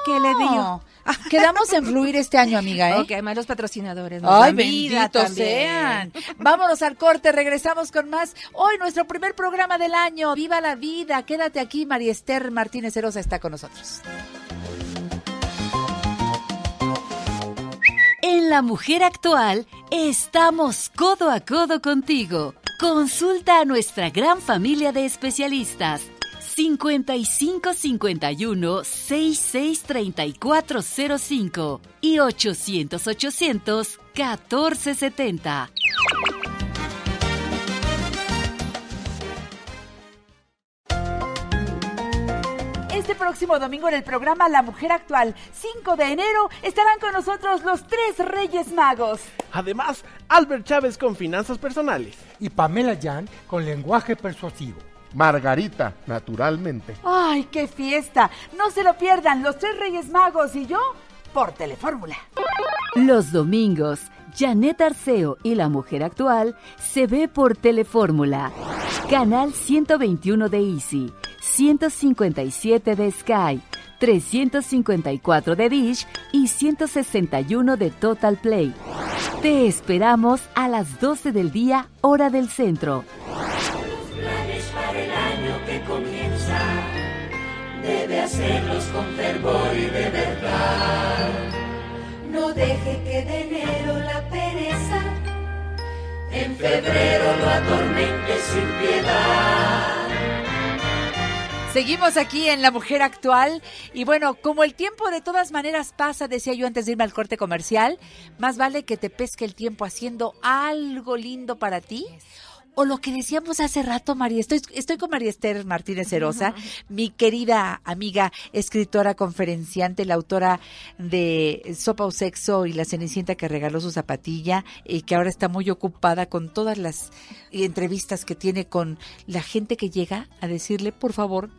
¿Qué le digo?
Quedamos en fluir este año, amiga, ¿eh?
Ok, además los patrocinadores. nos
Ay, benditos sean. Vámonos al corte, regresamos con más. Hoy nuestro primer programa del año. Viva la vida. Quédate aquí, María Esther Martínez Herosa está con nosotros.
En La Mujer Actual estamos codo a codo contigo. Consulta a nuestra gran familia de especialistas. 55 51 66 34 05 y 800 800 14 70.
Este próximo domingo en el programa La Mujer Actual, 5 de enero, estarán con nosotros los tres Reyes Magos.
Además, Albert Chávez con finanzas personales.
Y Pamela Jan con lenguaje persuasivo.
Margarita, naturalmente.
¡Ay, qué fiesta! No se lo pierdan, los tres Reyes Magos y yo por Telefórmula.
Los domingos, Janet Arceo y la mujer actual se ve por Telefórmula. Canal 121 de Easy, 157 de Sky, 354 de Dish y 161 de Total Play. Te esperamos a las 12 del día, hora del centro.
Debe hacerlos con fervor y de verdad. No deje que de enero la pereza en febrero lo atormente sin piedad.
Seguimos aquí en La Mujer Actual y bueno, como el tiempo de todas maneras pasa, decía yo antes de irme al corte comercial, más vale que te pesque el tiempo haciendo algo lindo para ti. O lo que decíamos hace rato, María, estoy, estoy con María Esther Martínez Herosa, mi querida amiga, escritora, conferenciante, la autora de Sopa o Sexo y la Cenicienta que regaló su zapatilla y que ahora está muy ocupada con todas las entrevistas que tiene con la gente que llega a decirle, por favor,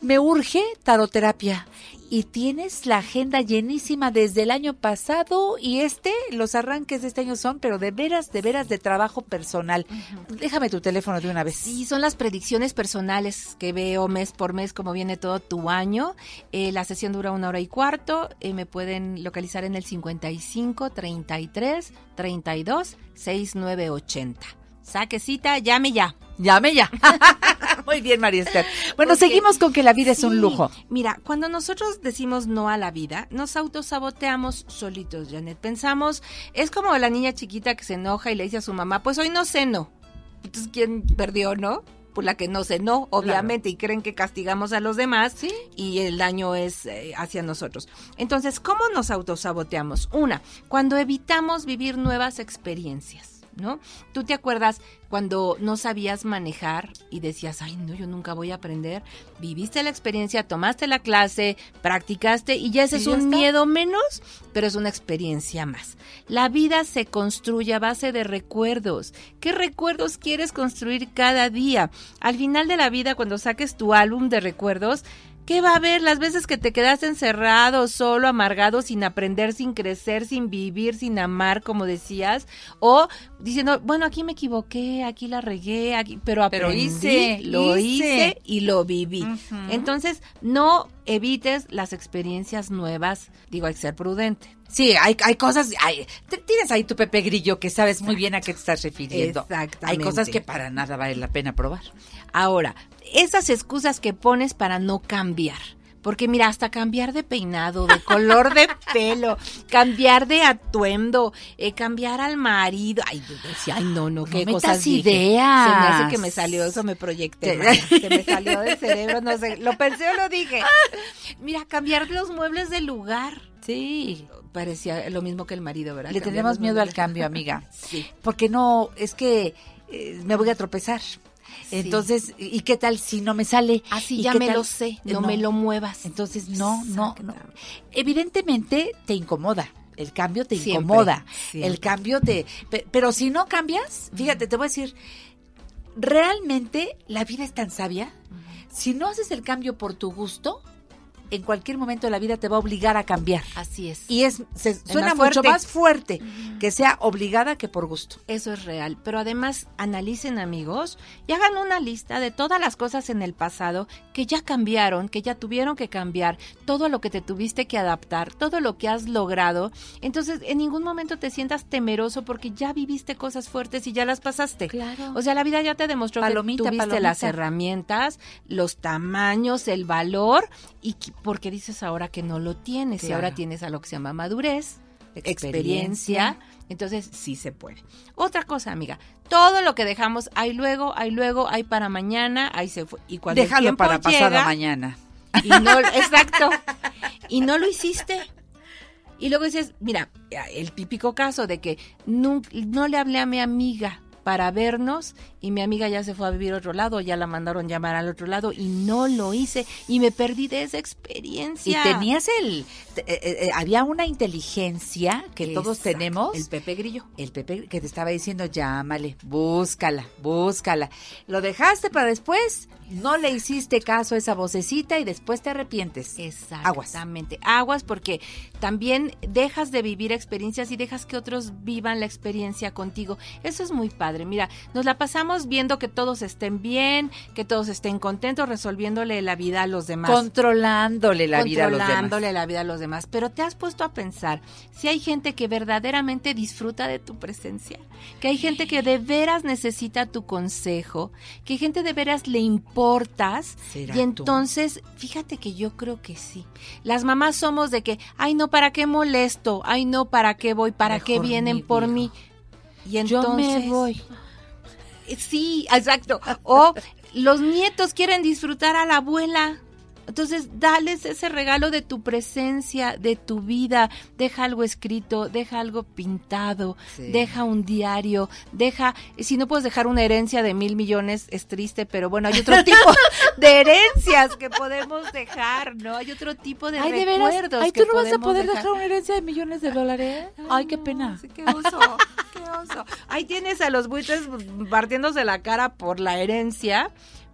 me urge taroterapia. Y tienes la agenda llenísima desde el año pasado y este, los arranques de este año son, pero de veras, de veras de trabajo personal. Déjame Tu teléfono de una vez.
Sí, son las predicciones personales que veo mes por mes, como viene todo tu año. Eh, la sesión dura una hora y cuarto. Eh, me pueden localizar en el 55 33 32 6980. Saque cita, llame ya.
Llame ya. Muy bien, María Esther. Bueno,
Porque-
seguimos con que la vida es un lujo.
Mira, cuando nosotros decimos no a la vida, nos autosaboteamos solitos, Janet. Pensamos, es como la niña chiquita que se enoja y le dice a su mamá, pues hoy no ceno. Entonces, ¿quién perdió, no? Pues la que no cenó, obviamente, y creen que castigamos a los demás y el daño es eh, hacia nosotros. Entonces, ¿cómo nos autosaboteamos? Una, cuando evitamos vivir nuevas experiencias. ¿No? ¿Tú te acuerdas cuando no sabías manejar y decías, ay, no, yo nunca voy a aprender? Viviste la experiencia, tomaste la clase, practicaste y ya ese es
ya
un
está.
miedo menos, pero es una experiencia más. La vida se construye a base de recuerdos. ¿Qué recuerdos quieres construir cada día? Al final de la vida, cuando saques tu álbum de recuerdos, ¿Qué va a haber las veces que te quedaste encerrado, solo, amargado, sin aprender, sin crecer, sin vivir, sin amar, como decías? O diciendo, bueno, aquí me equivoqué, aquí la regué, aquí, pero
Pero
aprendí,
hice,
lo
hice.
hice y lo viví. Entonces, no evites las experiencias nuevas. Digo, hay que ser prudente.
Sí, hay, hay cosas, hay- tienes ahí tu Pepe Grillo que sabes muy bien a qué te estás refiriendo.
Exactamente.
Hay cosas que para nada vale la pena probar.
Ahora, esas excusas que pones para no cambiar. Porque mira, hasta cambiar de peinado, de color de pelo, cambiar de atuendo, eh, cambiar al marido. Ay, yo decía, ay, no, no, qué
No
cosas dije.
ideas.
Se me hace que me salió eso, me proyecté. Mal. Se me salió del cerebro, no sé. ¿Lo pensé o lo dije? Mira, cambiar los muebles de lugar.
Sí.
Parecía lo mismo que el marido, ¿verdad?
Le tenemos miedo al cambio, amiga.
Sí.
Porque no, es que eh, me voy a tropezar. Entonces, ¿y qué tal si no me sale?
Así
¿Y
Ah, ya me
tal?
lo sé, no me lo muevas.
Entonces, no, no, no. Evidentemente te incomoda. El cambio te
Siempre,
incomoda.
siempre.
El cambio te... pe- Pero si no cambias, fíjate, te voy a decir, realmente la vida es tan sabia. Si no haces el cambio por tu gusto, en cualquier momento de la vida te va a obligar a cambiar.
Así es.
Y es, se, suena
más
mucho más fuerte que sea obligada que por gusto.
Eso es real, pero además analicen amigos y hagan una lista de todas las cosas en el pasado que ya cambiaron, que ya tuvieron que cambiar, todo lo que te tuviste que adaptar, todo lo que has logrado. Entonces, en ningún momento te sientas temeroso porque ya viviste cosas fuertes y ya las pasaste.
Claro.
O sea, la vida ya te demostró
Palomita,
que tuviste
palomita.
las herramientas, los tamaños, el valor y que- porque dices ahora que no lo tienes y ahora tienes a lo que se llama madurez,
Experiencia.
experiencia entonces sí se puede. Otra cosa, amiga, todo lo que dejamos, hay luego, hay luego, hay para mañana, ahí se fue. Y cuando
Déjalo para pasado
llega,
mañana.
Y no, exacto. Y no lo hiciste. Y luego dices, mira, el típico caso de que no, le hablé a mi amiga para vernos y mi amiga ya se fue a vivir a otro lado, ya la mandaron llamar al otro lado y no lo hice y me perdí de esa
Y
experiencia.
tenías el... te- eh, eh, había una inteligencia que todos tenemos.
el Pepe Grillo.
El Pepe que te estaba diciendo, llámale, búscala, búscala. Lo dejaste para después, no le hiciste caso a esa vocecita y después te arrepientes. Aguas.
Exactamente. Aguas porque también dejas de vivir experiencias y dejas que otros vivan la experiencia contigo. Eso es muy padre. Mira, nos la pasamos viendo que todos estén bien, que todos estén contentos, resolviéndole la vida a los demás.
Controlándole la vida a los demás.
Controlándole la vida a los demás. Pero te has puesto a pensar si hay gente que verdaderamente disfruta de tu presencia, que hay gente que de veras necesita tu consejo, que hay gente de veras le importas.
¿Será
Y entonces, fíjate que yo creo que sí. Las mamás somos de que, ay no, ¿para qué molesto? Ay no, ¿para qué voy? ¿Para qué vienen por mí? Y
Yo me
entonces,
voy.
Sí, exacto. O los nietos quieren disfrutar a la abuela. Entonces, dales ese regalo de tu presencia, de tu vida. Deja algo escrito, deja algo pintado,
Sí.
deja un diario, deja, si no puedes dejar una herencia de mil millones, es triste, pero bueno, hay otro tipo de herencias que podemos dejar, ¿no? Hay otro tipo de
Ay, de veras.
recuerdos
Ay,
que
tú no vas a poder
dejar.
dejar una herencia de millones de dólares. Ay, qué pena.
qué oso, qué oso. Ahí tienes a los buitres partiéndose la cara por la herencia,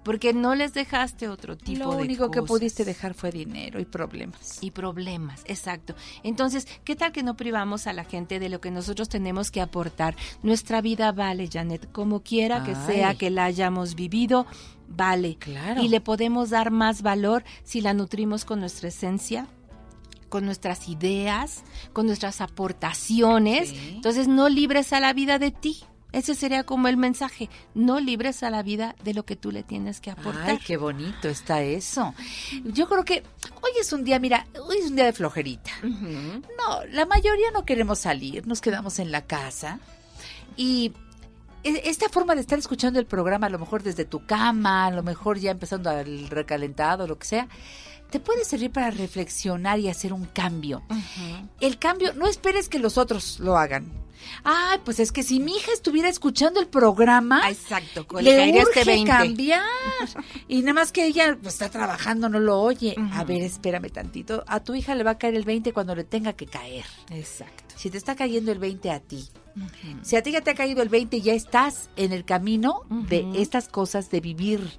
porque no les dejaste otro tipo
Lo
de
único que pudiste dejar fue dinero y problemas.
Y problemas, exacto. Entonces, ¿qué tal que no privamos a la gente de lo que nosotros tenemos que aportar? Nuestra vida vale, Janet, como quiera que
Ay.
sea que la hayamos vivido, vale.
Claro.
Y le podemos dar más valor si la nutrimos con nuestra esencia, con nuestras ideas, con nuestras aportaciones.
Sí.
Entonces, no libres a la vida de ti. Ese sería como el mensaje. No libres a la vida de lo que tú le tienes que aportar.
Ay, qué bonito está eso. Yo creo que hoy es un día, mira, hoy es un día de flojerita. No, la mayoría no queremos salir, nos quedamos en la casa. Y e- esta forma de estar escuchando el programa, a lo mejor desde tu cama, a lo mejor ya empezando al recalentado, lo que sea, te puede servir para reflexionar y hacer un cambio. El cambio, no esperes que los otros lo hagan. Ay, pues es que si mi hija estuviera escuchando el programa,
Exacto,
le
caería este
urge
20.
cambiar. y nada más que ella pues, está trabajando, no lo oye. A ver, espérame tantito. A tu hija le va a caer el 20 cuando le tenga que caer.
Exacto.
Si te está cayendo el 20 a ti, si a ti ya te ha caído el 20, ya estás en el camino de estas cosas de vivir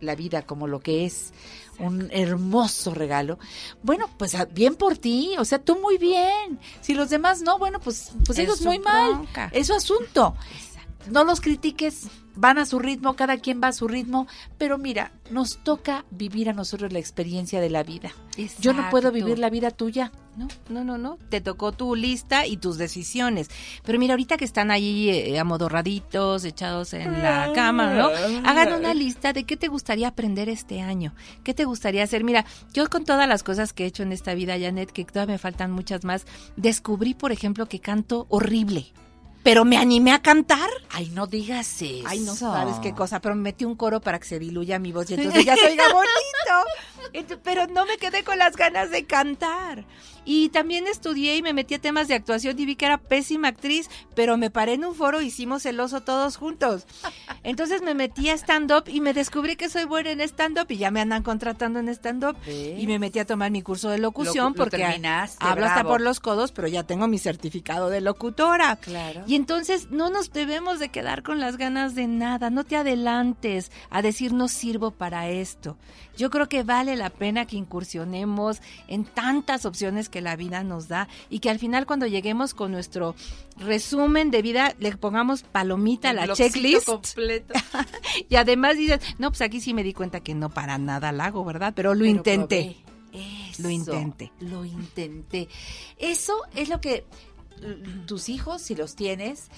la vida como lo que es un hermoso regalo. Bueno, pues ah, bien por ti, o sea, tú muy bien. Si los demás no, bueno, pues pues
Es
ellos muy mal. Es su asunto. No los critiques, van a su ritmo, cada quien va a su ritmo, pero mira, nos toca vivir a nosotros la experiencia de la vida. Yo no puedo vivir la vida tuya.
No, no, no, no. Te tocó tu lista y tus decisiones. Pero mira, ahorita que están ahí eh, amodorraditos, echados en la cama, ¿no? Hagan una lista de qué te gustaría aprender este año. ¿Qué te gustaría hacer? Mira, yo con todas las cosas que he hecho en esta vida, Janet, que todavía me faltan muchas más, descubrí, por ejemplo, que canto horrible. Pero me animé a cantar.
Ay, no digas eso.
Ay, no sabes qué cosa, pero me metí un coro para que se diluya mi voz y entonces ya se oiga bonito. Pero no me quedé con las ganas de cantar. Y también estudié y me metí a temas de actuación y vi que era pésima actriz, pero me paré en un foro y hicimos el oso todos juntos. Entonces me metí a stand-up y me descubrí que soy buena en stand-up y ya me andan contratando en stand-up.
¿Ves?
Y me metí a tomar mi curso de locución
Lo- lo
porque hablo hasta por los codos, pero ya tengo mi certificado de locutora.
Claro.
Y entonces no nos debemos de quedar con las ganas de nada, no te adelantes a decir no sirvo para esto. Yo creo que vale la pena que incursionemos en tantas opciones que la vida nos da y que al final cuando lleguemos con nuestro resumen de vida le pongamos palomita a la checklist.
completo.
y además dices, no, pues aquí sí me di cuenta que no para nada la hago, ¿verdad? Pero lo
Pero
intenté.
probé.
Lo intenté.
Lo intenté. Eso es lo que tus hijos, si los tienes,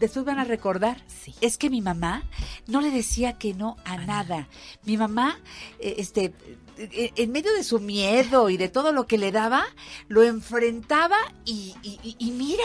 después van a recordar. Es que mi mamá no le decía que no a nada. Mi mamá, eh, este, eh, en medio de su miedo y de todo lo que le daba, lo enfrentaba y, y- y- y mira,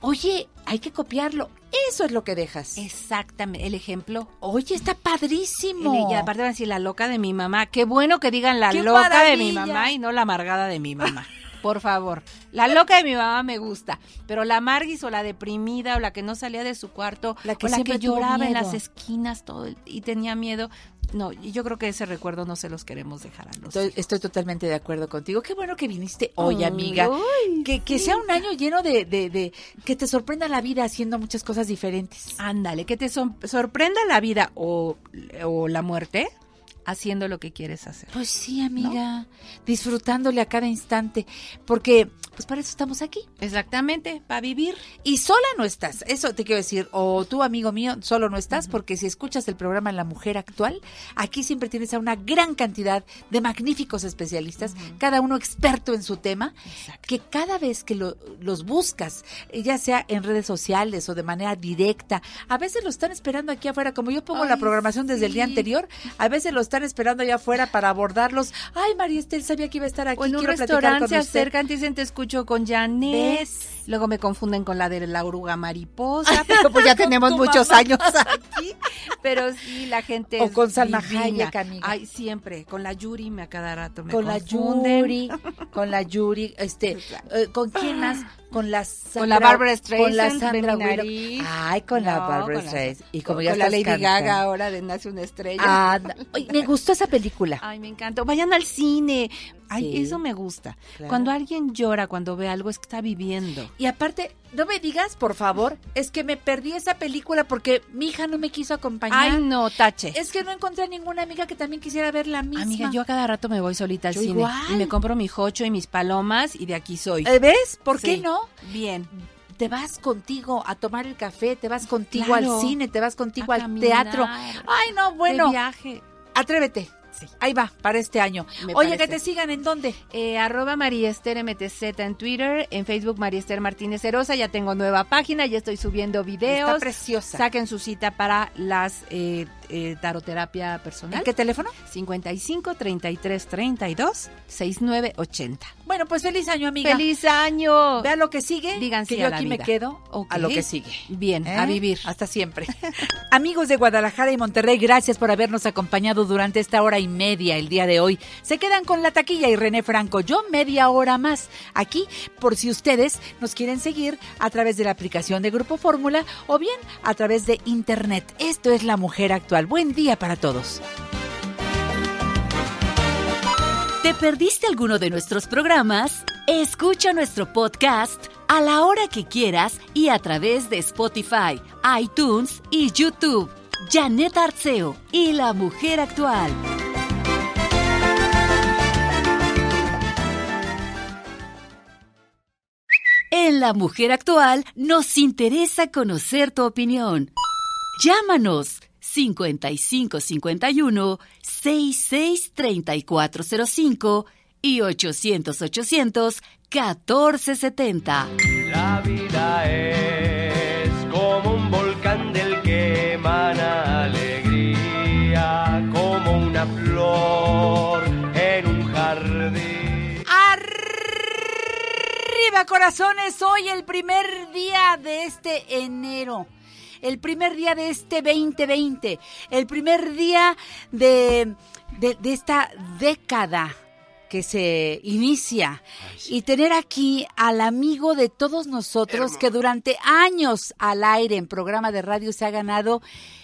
oye, hay que copiarlo. Eso es lo que dejas.
Exactamente, el ejemplo.
Oye, está padrísimo.
Y aparte van a decir la loca de mi mamá. Qué bueno que digan la
¡Qué
loca de mi mamá y no la amargada de mi mamá. Por favor. La loca de mi mamá me gusta. Pero la amarguis o la deprimida o la que no salía de su cuarto
La que
o la que lloraba en las esquinas todo y tenía miedo. No, yo creo que ese recuerdo no se los queremos dejar a los
Estoy, estoy totalmente de acuerdo contigo. Qué bueno que viniste hoy, amiga. que, que sea un año lleno de, de, de- que te sorprenda la vida haciendo muchas cosas diferentes.
Ándale, que te sorprenda la vida o, o la muerte haciendo lo que quieres hacer.
Pues sí, amiga, disfrutándole a cada instante, porque pues para eso estamos aquí.
Exactamente, para vivir.
Y sola no estás, eso te quiero decir, o tú, amigo mío, solo no estás, porque si escuchas el programa La Mujer Actual, aquí siempre tienes a una gran cantidad de magníficos especialistas, cada uno experto en su tema, que cada vez que lo- los buscas, eh, ya sea en redes sociales o de manera directa, a veces lo están esperando aquí afuera, como yo pongo la programación desde el día anterior, a veces lo están esperando allá afuera para abordarlos. Ay, María Estel sabía que iba a estar aquí,
O en un
quiero platicar
restaurante
con
se acercan, te dicen te escucho con Janet.
¿Ves?
Luego me confunden con la de la oruga mariposa, pero pues ya tenemos muchos
mamá.
años aquí. Pero sí, la gente
O
es
con Salma. Hayek, amiga.
Ay, siempre. Con la Yuri me a cada rato me
con la. Yuri, con la Yuri, este, eh, ¿con quién más? Con la Sandra,
Con la Barbara
con la
Streisand,
Sandra. Ay, con la Barbara
con la-
Streisand. Y como
con
ya
la
estás
Lady
cantando.
Gaga ahora de Nace una estrella.
Me gustó esa película.
Ay, me encantó. Vayan al cine. Ay,
Sí.
eso me gusta.
Claro.
Cuando alguien llora cuando ve algo es que está viviendo.
Y aparte, no me digas, por favor, es que me perdí esa película porque mi hija no me quiso acompañar.
Ay, no, tache.
Es que no encontré ninguna amiga que también quisiera ver la misma.
Amiga, yo a cada rato me voy solita al
Yo
cine.
igual.
Y me compro mi jocho y mis palomas y de aquí soy.
Eh, ¿Ves? ¿Por qué no?
Bien.
Te vas contigo a tomar el café, te vas contigo
Claro.
al cine, te vas contigo
A
al
caminar.
teatro. Ay, no, bueno.
De viaje.
Atrévete. Ahí va, para este año.
Me
Oye,
parece.
que te sigan en dónde?
Eh, arroba en Twitter, en Facebook Mariester Martínez Herosa, ya tengo nueva página, ya estoy subiendo videos.
Está preciosa.
Saquen su cita para las eh, eh, taroterapia personal.
¿En qué teléfono?
55 33 32 69 80.
Bueno, pues feliz año, amiga.
¡Feliz año!
Vea lo que sigue.
Digan
que yo
a la
aquí me quedo a lo que sigue.
Bien,
¿Eh?
a vivir.
Hasta siempre. Amigos de Guadalajara y Monterrey, gracias por habernos acompañado durante esta hora y media el día de hoy. Se quedan con la taquilla y René Franco. Yo media hora más aquí, por si ustedes nos quieren seguir a través de la aplicación de Grupo Fórmula o bien a través de Internet. Esto es La Mujer Actual. Buen día para todos.
¿Te perdiste alguno de nuestros programas? Escucha nuestro podcast a la hora que quieras y a través de Spotify, iTunes y YouTube. Janet Arceo y la mujer actual. En La Mujer Actual nos interesa conocer tu opinión. Llámanos 5551 663405 y 800 800 1470.
La vida es como un volcán del que emana alegría, como una flor en un jardín.
Arriba, corazones, hoy el primer día de este enero. El primer día de este 2020. El primer día de, de, de esta década que se inicia. Y tener aquí al amigo de todos nosotros que durante años al aire en programa de radio se ha ganado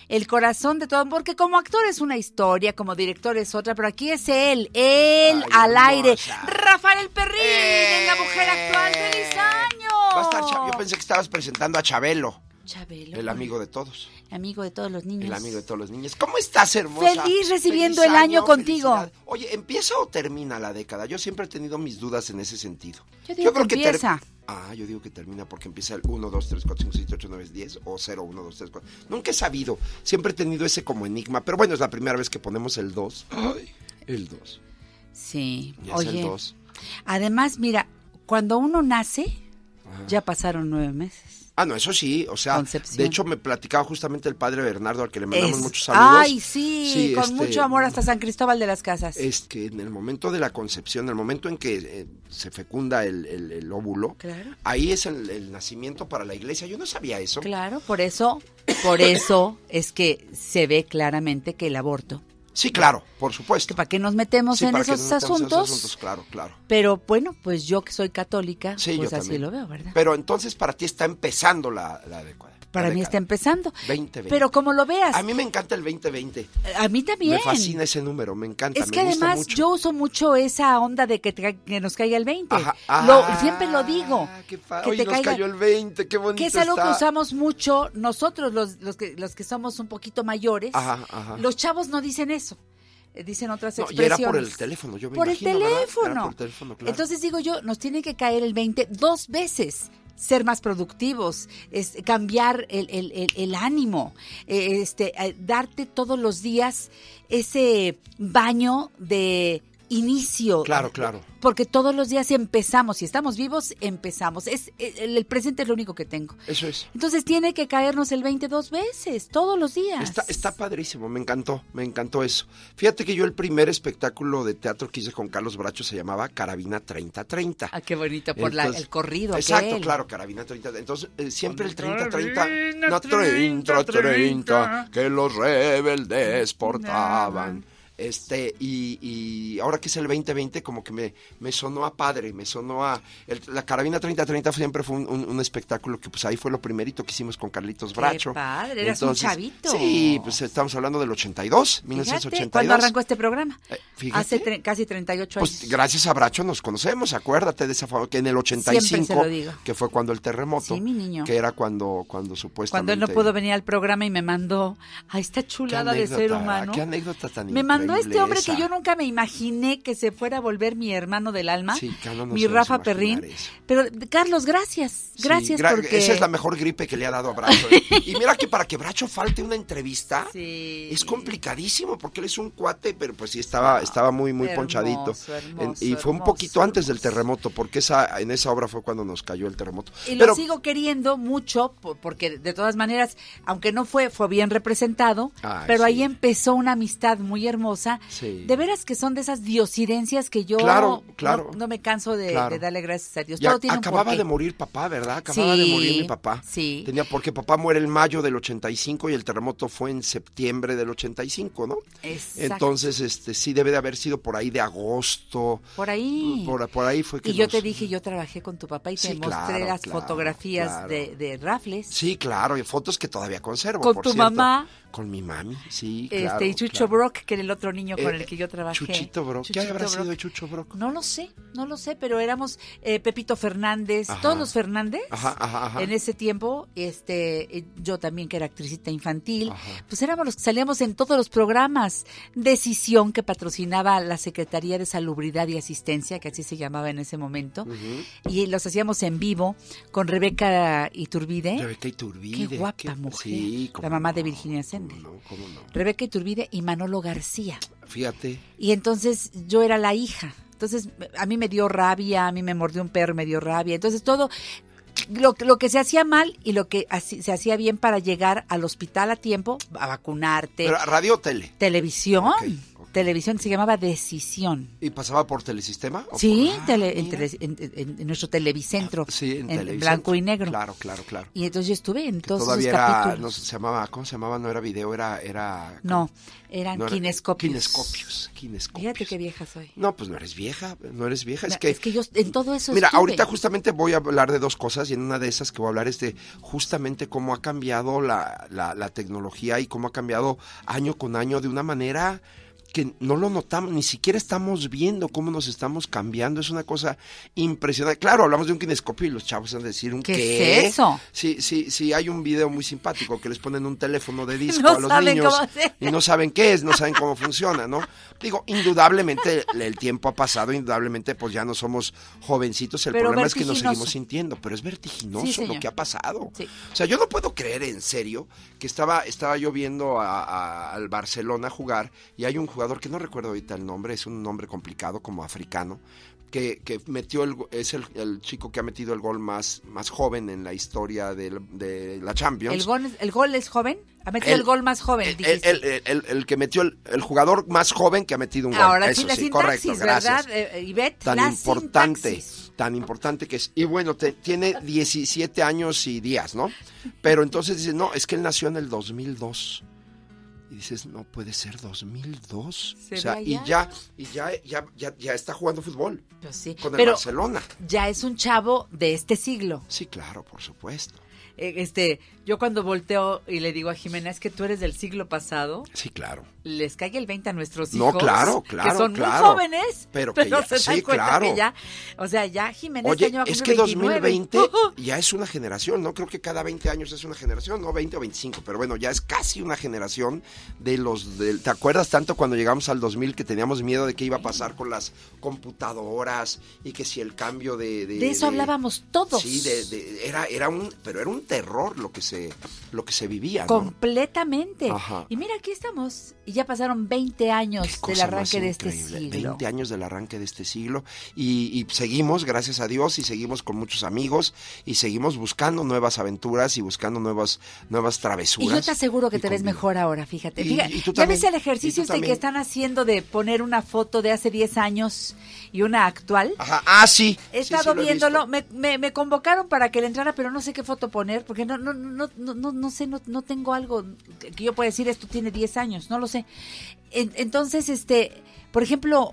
el corazón de todo, porque como actor es una historia, como director es otra, pero aquí es él, él al aire. Rafael Perrín, en la mujer actual, feliz año.
Va a estar Cha- Yo pensé que estabas presentando a Chabelo,
Chabelo.
el amigo de todos.
Amigo de todos los niños.
El amigo de todos los niños. ¿Cómo estás, hermosa?
Feliz recibiendo
Feliz
el año contigo.
felicidad. Oye, ¿empieza o termina la década? Yo siempre he tenido mis dudas en ese sentido.
Yo digo que
ter-
empieza.
Ah, yo digo que termina porque empieza el 1, 2, 3, 4, 5, 6, 7, 8, 9, 10 o 0, 1, 2, 3, 4. Nunca he sabido. Siempre he tenido ese como enigma. Pero bueno, es la primera vez que ponemos el 2. Ay, el 2.
Sí,
Ya es el
oye.
2.
Además, mira, cuando uno nace, ya pasaron nueve meses.
Ah, no, eso sí, o sea,
Concepción.
de hecho me platicaba justamente el padre Bernardo al que le mandamos
Es-
muchos saludos.
Ay, sí, con
este,
mucho amor hasta San Cristóbal de las Casas.
Es que en el momento de la concepción, en el momento en que eh, se fecunda el, el- el óvulo,
Claro.
ahí es el, el nacimiento para la iglesia. Yo no sabía eso.
Claro, por eso, por eso es que se ve claramente que el aborto.
Sí, claro, por supuesto.
¿Para qué nos metemos
Sí,
en
para que
esos
no metamos en esos
asuntos?
asuntos, Claro, claro.
Pero bueno, pues yo que soy católica,
Sí,
pues
yo
así
también.
lo veo, ¿verdad?
Pero entonces para ti está empezando la, la década.
Para mí
década.
está empezando.
2020.
Pero como lo veas,
A mí me encanta el 2020.
a mí también.
Me fascina ese número, me encanta,
Es
me
que
gusta
además
mucho.
yo uso mucho esa onda de que, te que nos caiga el 20.
Ajá.
Lo-
Ah,
siempre lo digo.
Pa-
que
Hoy
te
nos
caiga-
cayó el 20, qué bonito
que es algo que
está.
usamos mucho nosotros los, los, que, los que somos un poquito mayores.
Ajá, ajá.
Los chavos no dicen eso. eh, Dicen otras
No, y era
expresiones.
por el teléfono, yo me
Por
imagino,
el teléfono.
por el teléfono, claro.
Entonces digo yo, nos tiene que caer el 20 dos veces. Ser más productivos, es, cambiar el, el- el- el ánimo, eh, este, darte todos los días ese baño de inicio.
Claro, claro.
Porque todos los días empezamos, si estamos vivos, empezamos. Es, el, el presente es lo único que tengo.
Eso es.
Entonces tiene que caernos el 22 veces, todos los días.
Está, está padrísimo, me encantó, me encantó eso. Fíjate que yo el primer espectáculo de teatro que hice con Carlos Bracho se llamaba Carabina 3030.
Ah, qué bonito, por la- el corrido
Exacto,
aquel.
claro, Carabina 30. Entonces, eh, siempre el 3030,
Carabina
no 30, 30, que los rebeldes portaban. Este, y, y ahora que es el 2020, como que me, me sonó a padre, me sonó a... el- la Carabina 3030 siempre fue un, un- un espectáculo que pues ahí fue lo primerito que hicimos con Carlitos
Qué
Bracho.
padre, eras un chavito.
Sí, pues estamos hablando del 82,
Fíjate,
1982.
¿cuándo arrancó este programa?
fíjate.
Hace tre- casi 38 años.
Pues gracias a Bracho nos conocemos, acuérdate de esa que en el 85
se lo digo.
que fue cuando el terremoto,
Sí, mi niño.
que era cuando cuando
Cuando
supuestamente
él no pudo venir al programa y me mandó a esta
Qué
chulada de ser humano.
Qué anécdota tan
Me mandó
increíble
este hombre
esa.
que yo nunca me imaginé que se fuera a volver mi hermano del alma,
Sí, no
mi Rafa Perrín.
eso.
Pero Carlos, gracias,
Sí,
gracias
gra-
porque
Esa es la mejor gripe que le ha dado a Bracho. ¿eh? y mira que para que Bracho falte una entrevista es complicadísimo porque él es un cuate, pero pues sí estaba, estaba muy, muy
hermoso,
ponchadito.
hermoso,
y fue un
hermoso,
poquito antes del terremoto, porque esa, en esa obra fue cuando nos cayó el terremoto.
Y
pero
lo sigo queriendo mucho por- porque de todas maneras, aunque no fue fue bien representado,
Ay,
pero
sí.
ahí empezó una amistad muy hermosa.
Sí.
De veras que son de esas diosidencias que yo
Claro,
no-
claro.
No, me canso de,
Claro.
de darle gracias a Dios. Todo tiene
acababa de morir papá, ¿verdad? Acababa
Sí,
de morir mi papá.
sí.
Tenía porque papá muere en mayo del 85 y el terremoto fue en septiembre del 85, ¿no?
Exacto.
Entonces, este sí debe de haber sido por ahí de agosto.
Por ahí.
Por, por ahí fue que
Y yo
nos-
te dije, yo trabajé con tu papá y te
Sí,
mostré las fotografías de, de Rafles.
Sí, claro, y fotos que todavía conservo,
Con
por
tu
cierto.
mamá.
Con mi mami, sí,
este,
claro.
y Chucho
claro.
Brock, que era el otro niño con
Eh,
el que yo trabajé.
Chuchito Brock. ¿Qué
Chuchito
habrá sido
Brock.
Chucho Brock?
No lo sé, no lo sé, pero éramos eh, Pepito Fernández,
Ajá.
todos los Fernández.
Ajá, ajá, ajá.
En ese tiempo, este, eh, yo también que era actricita infantil, pues éramos los que salíamos en todos los programas. Decisión que patrocinaba la Secretaría de Salubridad y Asistencia, que así se llamaba en ese momento, y los hacíamos en vivo con Rebeca Iturbide.
Rebeca Iturbide.
Qué guapa
qué-
mujer.
Sí,
la mamá de Virginia
No, cómo no.
Rebeca Iturbide y Manolo García.
Fíjate.
Y entonces yo era la hija. Entonces a mí me dio rabia, a mí me mordió un perro, me dio rabia. Entonces todo lo, lo que se hacía mal y lo que así- se hacía bien para llegar al hospital a tiempo, a vacunarte.
Pero radio o tele.
Televisión. Televisión se llamaba Decisión.
¿Y pasaba por telesistema? ¿O
Sí,
por-
tele- en, tele- en- en- en nuestro televicentro.
Sí, en, televisión.
blanco y negro.
Claro, claro, claro.
Y entonces yo estuve en todos
Todavía
esos
era,
capítulos.
no se llamaba, ¿cómo se llamaba? No era video, era, era.
No, eran
no era-
kinescopios.
Kinescopios, kinescopios.
Fíjate qué vieja soy.
No, pues no eres vieja, no eres vieja, es que...
es que yo en todo eso
Mira,
estuve.
ahorita justamente voy a hablar de dos cosas y en una de esas que voy a hablar es de justamente cómo ha cambiado la, la, la tecnología y cómo ha cambiado año con año de una manera que no lo notamos, ni siquiera estamos viendo cómo nos estamos cambiando, es una cosa impresionante. Claro, hablamos de un kinescopio y los chavos van a decir un
¿Qué
qué.
es eso?
Sí, sí, sí, hay un video muy simpático que les ponen un teléfono de disco
No
a los niños y no saben qué es, no saben cómo funciona, ¿no? Digo, indudablemente el, tiempo ha pasado, indudablemente pues ya no somos jovencitos, el
Pero
problema es que nos seguimos sintiendo, pero es vertiginoso
Sí,
lo que ha pasado.
Sí.
O sea, yo no puedo creer en serio que estaba, estaba yo viendo a- a- al Barcelona jugar y hay un jugador que no recuerdo ahorita el nombre, es un nombre complicado como africano, que, que metió el, es el, el chico que ha metido el gol más, más joven en la historia de la Champions.
¿El gol, es- ¿El gol es joven? Ha metido el,
El-
gol más joven,
El, que metió el, el jugador más joven que ha metido un gol.
Ahora sí, la
sí,
sintaxis,
correcto.
¿verdad, eh, Ivette?
Tan
La
importante,
sintaxis.
tan importante que es. Y bueno, te- tiene 17 años y días, ¿no? Pero entonces dices, no, es que él nació en el 2002. Y dices, no puede ser 2002.
Se
o sea, y ya, y ya, ya, ya, ya está jugando fútbol.
Pues sí.
Con el
Pero
Barcelona.
ya es un chavo de este siglo.
Sí, claro, por supuesto.
Eh, Este, yo cuando volteo y le digo a Jimena, es que tú eres del siglo pasado,
Sí, claro.
les cae el 20 a nuestros
No,
hijos.
claro, claro,
Que son
claro.
muy jóvenes,
Pero
pero,
que ya-
se
sí, claro.
que ya, o sea, ya Jimena
Oye,
este año a
es que
cumplir 29.
2020 ya es una generación, ¿no? Creo que cada 20 años es una generación, no 20 o 25, pero bueno, ya es casi una generación de los... del- ¿Te acuerdas tanto cuando llegamos al 2000 que teníamos miedo de qué iba a pasar con las computadoras y que si el cambio de...
De eso hablábamos todos.
Sí, de, de- era, era un... Pero era un terror lo que se, lo que se vivía, ¿no?
Completamente.
Ajá.
Y mira, aquí estamos. Y ya pasaron 20 años del arranque de este siglo.
20 años del arranque de este siglo y, y seguimos, gracias a Dios, y seguimos con muchos amigos y seguimos buscando nuevas aventuras y buscando nuevas, nuevas
Y
travesuras.
yo te aseguro que
Y
te ves mejor ahora, fíjate.
Y-
Fíjate,
y tú
ya ves el ejercicio este que están haciendo de poner una foto de hace 10 años y una actual.
Ajá, ah, sí.
He estado
sí, lo he
viéndolo, me, me, me convocaron para que le entrara, pero no sé qué foto poner. porque no, no, no, no, no, no sé, no, no tengo algo que que yo pueda decir, esto tiene 10 años, no lo sé. En- entonces, este, por ejemplo,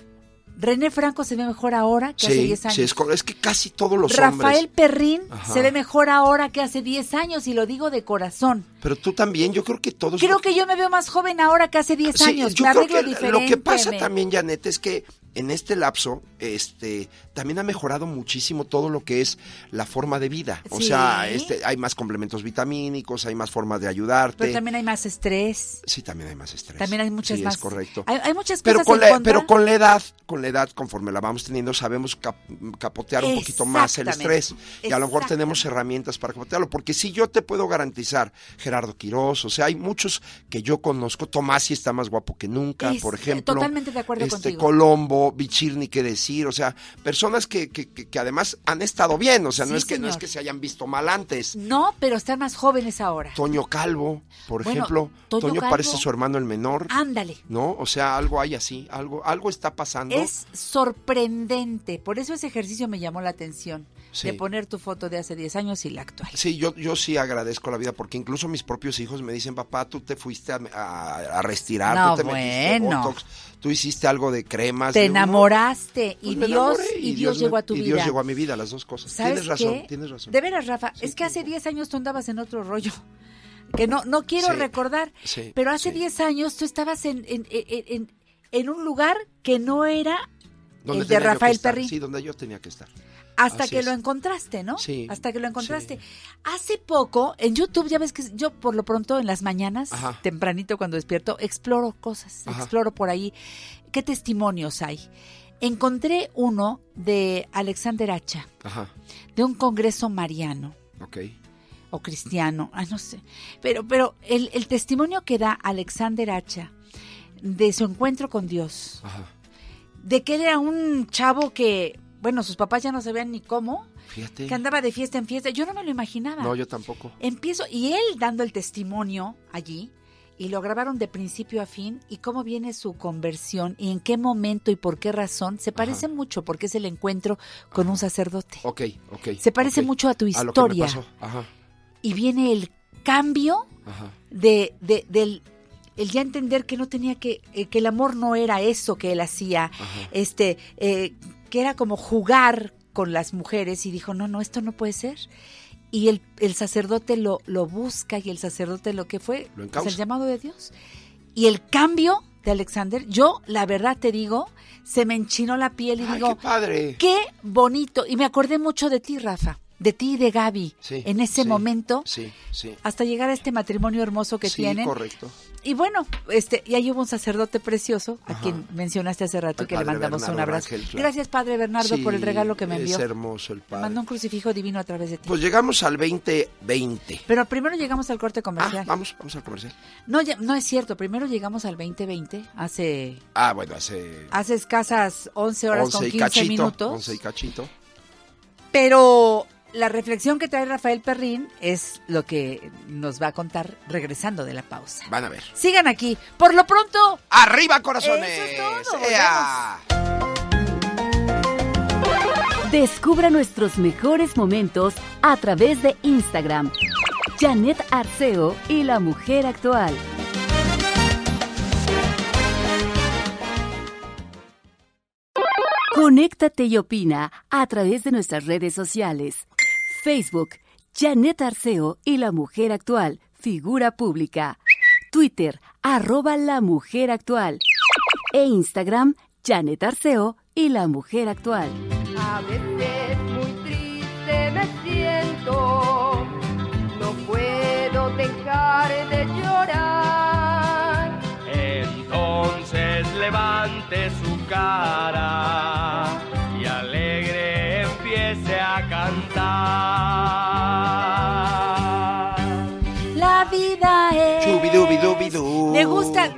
René Franco se ve mejor ahora que hace
Sí,
10 años.
sí, es, que casi todos los
Rafael
hombres.
Perrín
Ajá.
se ve mejor ahora que hace 10 años y lo digo de corazón.
Pero tú también, yo creo que todos.
Creo que yo me veo más joven ahora que hace 10
Sí,
años.
yo
me
creo
arreglo
que
diferente.
lo que pasa
me-
también, Janet, es que en este lapso, este, también ha mejorado muchísimo todo lo que es la forma de vida. O
Sí.
sea, este, hay más complementos vitamínicos, hay más formas de ayudarte.
Pero también hay más estrés.
Sí, también hay más estrés.
También hay muchas
sí,
más.
es correcto.
Hay, hay muchas
Pero
cosas
con,
en
la,
contra.
pero con la edad, con la edad, conforme la vamos teniendo, sabemos cap- capotear un poquito más el estrés. Y a lo mejor tenemos herramientas para capotearlo. Porque si yo te puedo garantizar, Gerardo Quirós, o sea, hay muchos que yo conozco. Tomás sí está más guapo que nunca,
Es-
por ejemplo.
totalmente de acuerdo
este,
contigo.
Colombo, Bichir, ni qué decir. O sea, personas que, que, que- que además han estado bien. O sea, no, es que, no es que se hayan visto mal antes.
No, pero están más jóvenes ahora.
Toño Calvo, por
Bueno,
ejemplo.
Toño
Toño,
Calvo-
parece su hermano el menor.
Ándale.
¿No? O sea, algo hay así, algo, algo está pasando.
Es sorprendente. Por eso ese ejercicio me llamó la atención.
Sí.
De poner tu foto de hace 10 años y la actual.
Sí, yo, yo sí agradezco la vida porque incluso mis propios hijos me dicen, papá, tú te fuiste a, a, a restirar,
No,
tú te metiste
bueno.
Botox, tú hiciste algo de cremas.
Te enamoraste y
pues
Dios
enamoré
y Dios llegó a tu
y
vida.
Dios llegó a mi vida, las dos cosas.
¿Sabes
Tienes razón,
qué?
tienes razón.
De veras, Rafa, es que hace 10 años tú andabas en otro rollo. Que no, no quiero
Sí,
recordar,
sí,
pero hace 10 años tú estabas en, en, en, en- un lugar que no era
Donde
el de Rafael Perrín.
Sí, donde yo tenía que estar.
Hasta
Así
que
es.
lo encontraste, ¿no?
Sí,
Hasta que lo encontraste. Hace poco, en YouTube, ya ves que yo por lo pronto en las mañanas,
Ajá.
tempranito cuando despierto, exploro cosas,
Ajá.
exploro por ahí. ¿Qué testimonios hay? Encontré uno de Alexander Hacha,
Ajá,
de un congreso mariano
ok.
o cristiano, ah, no sé. Pero, pero el, el testimonio que da Alexander Hacha de su encuentro con Dios,
Ajá.
de que él era un chavo que, bueno, sus papás ya no sabían ni cómo,
Fíjate.
que andaba de fiesta en fiesta. Yo no me lo imaginaba.
No, yo tampoco.
Empiezo, y él dando el testimonio allí, y lo grabaron de principio a fin, y cómo viene su conversión, y en qué momento y por qué razón, se parece mucho, porque es el encuentro con un sacerdote.
Ok, ok.
Se parece mucho a tu
A lo que me
historia.
pasó. Ajá,
Y viene el cambio
ajá.
de, de- del el ya entender que no tenía que, eh, que el amor no era eso que él hacía, este, eh, que era como jugar con las mujeres y dijo, no, no, esto no puede ser. Y el, el sacerdote lo, lo busca y el sacerdote lo que fue,
Lo
pues, el llamado de Dios. Y el cambio de Alexander, yo la verdad te digo, se me enchinó la piel y
Ay,
digo,
qué padre.
qué bonito. Y me acordé mucho de ti, Rafa, de ti y de Gaby,
Sí,
en ese
sí,
momento,
Sí,
hasta llegar a este matrimonio hermoso que
sí,
tienen.
correcto.
Y bueno, este, y ahí hubo un sacerdote precioso, a quien mencionaste hace rato y que le mandamos un abrazo.
Rangel, claro.
Gracias, Padre Bernardo, por el regalo que me envió.
Es hermoso el padre.
mandó un crucifijo divino a través de ti.
Pues llegamos al 2020.
Pero primero llegamos al corte
Ah,
comercial.
vamos, vamos al comercial.
No, ya- no es cierto, primero llegamos al 2020, hace,
Ah, bueno, hace
hace escasas 11 horas
11
con
y
15
cachito.
minutos.
11 y cachito.
Pero la reflexión que trae Rafael Perrín es lo que nos va a contar regresando de la pausa.
Van a ver.
Sigan aquí. Por lo pronto.
¡Arriba, corazones!
Eso es todo.
¡Ea!
Descubra nuestros mejores momentos a través de Instagram. Janet Arceo y la mujer actual. Conéctate y opina a través de nuestras redes sociales. Facebook, Janet Arceo y la mujer actual, figura pública. Twitter, arroba la mujer actual. E Instagram, Janet Arceo y la mujer actual.
A veces muy triste me siento, no puedo dejar de llorar.
Entonces levante su cara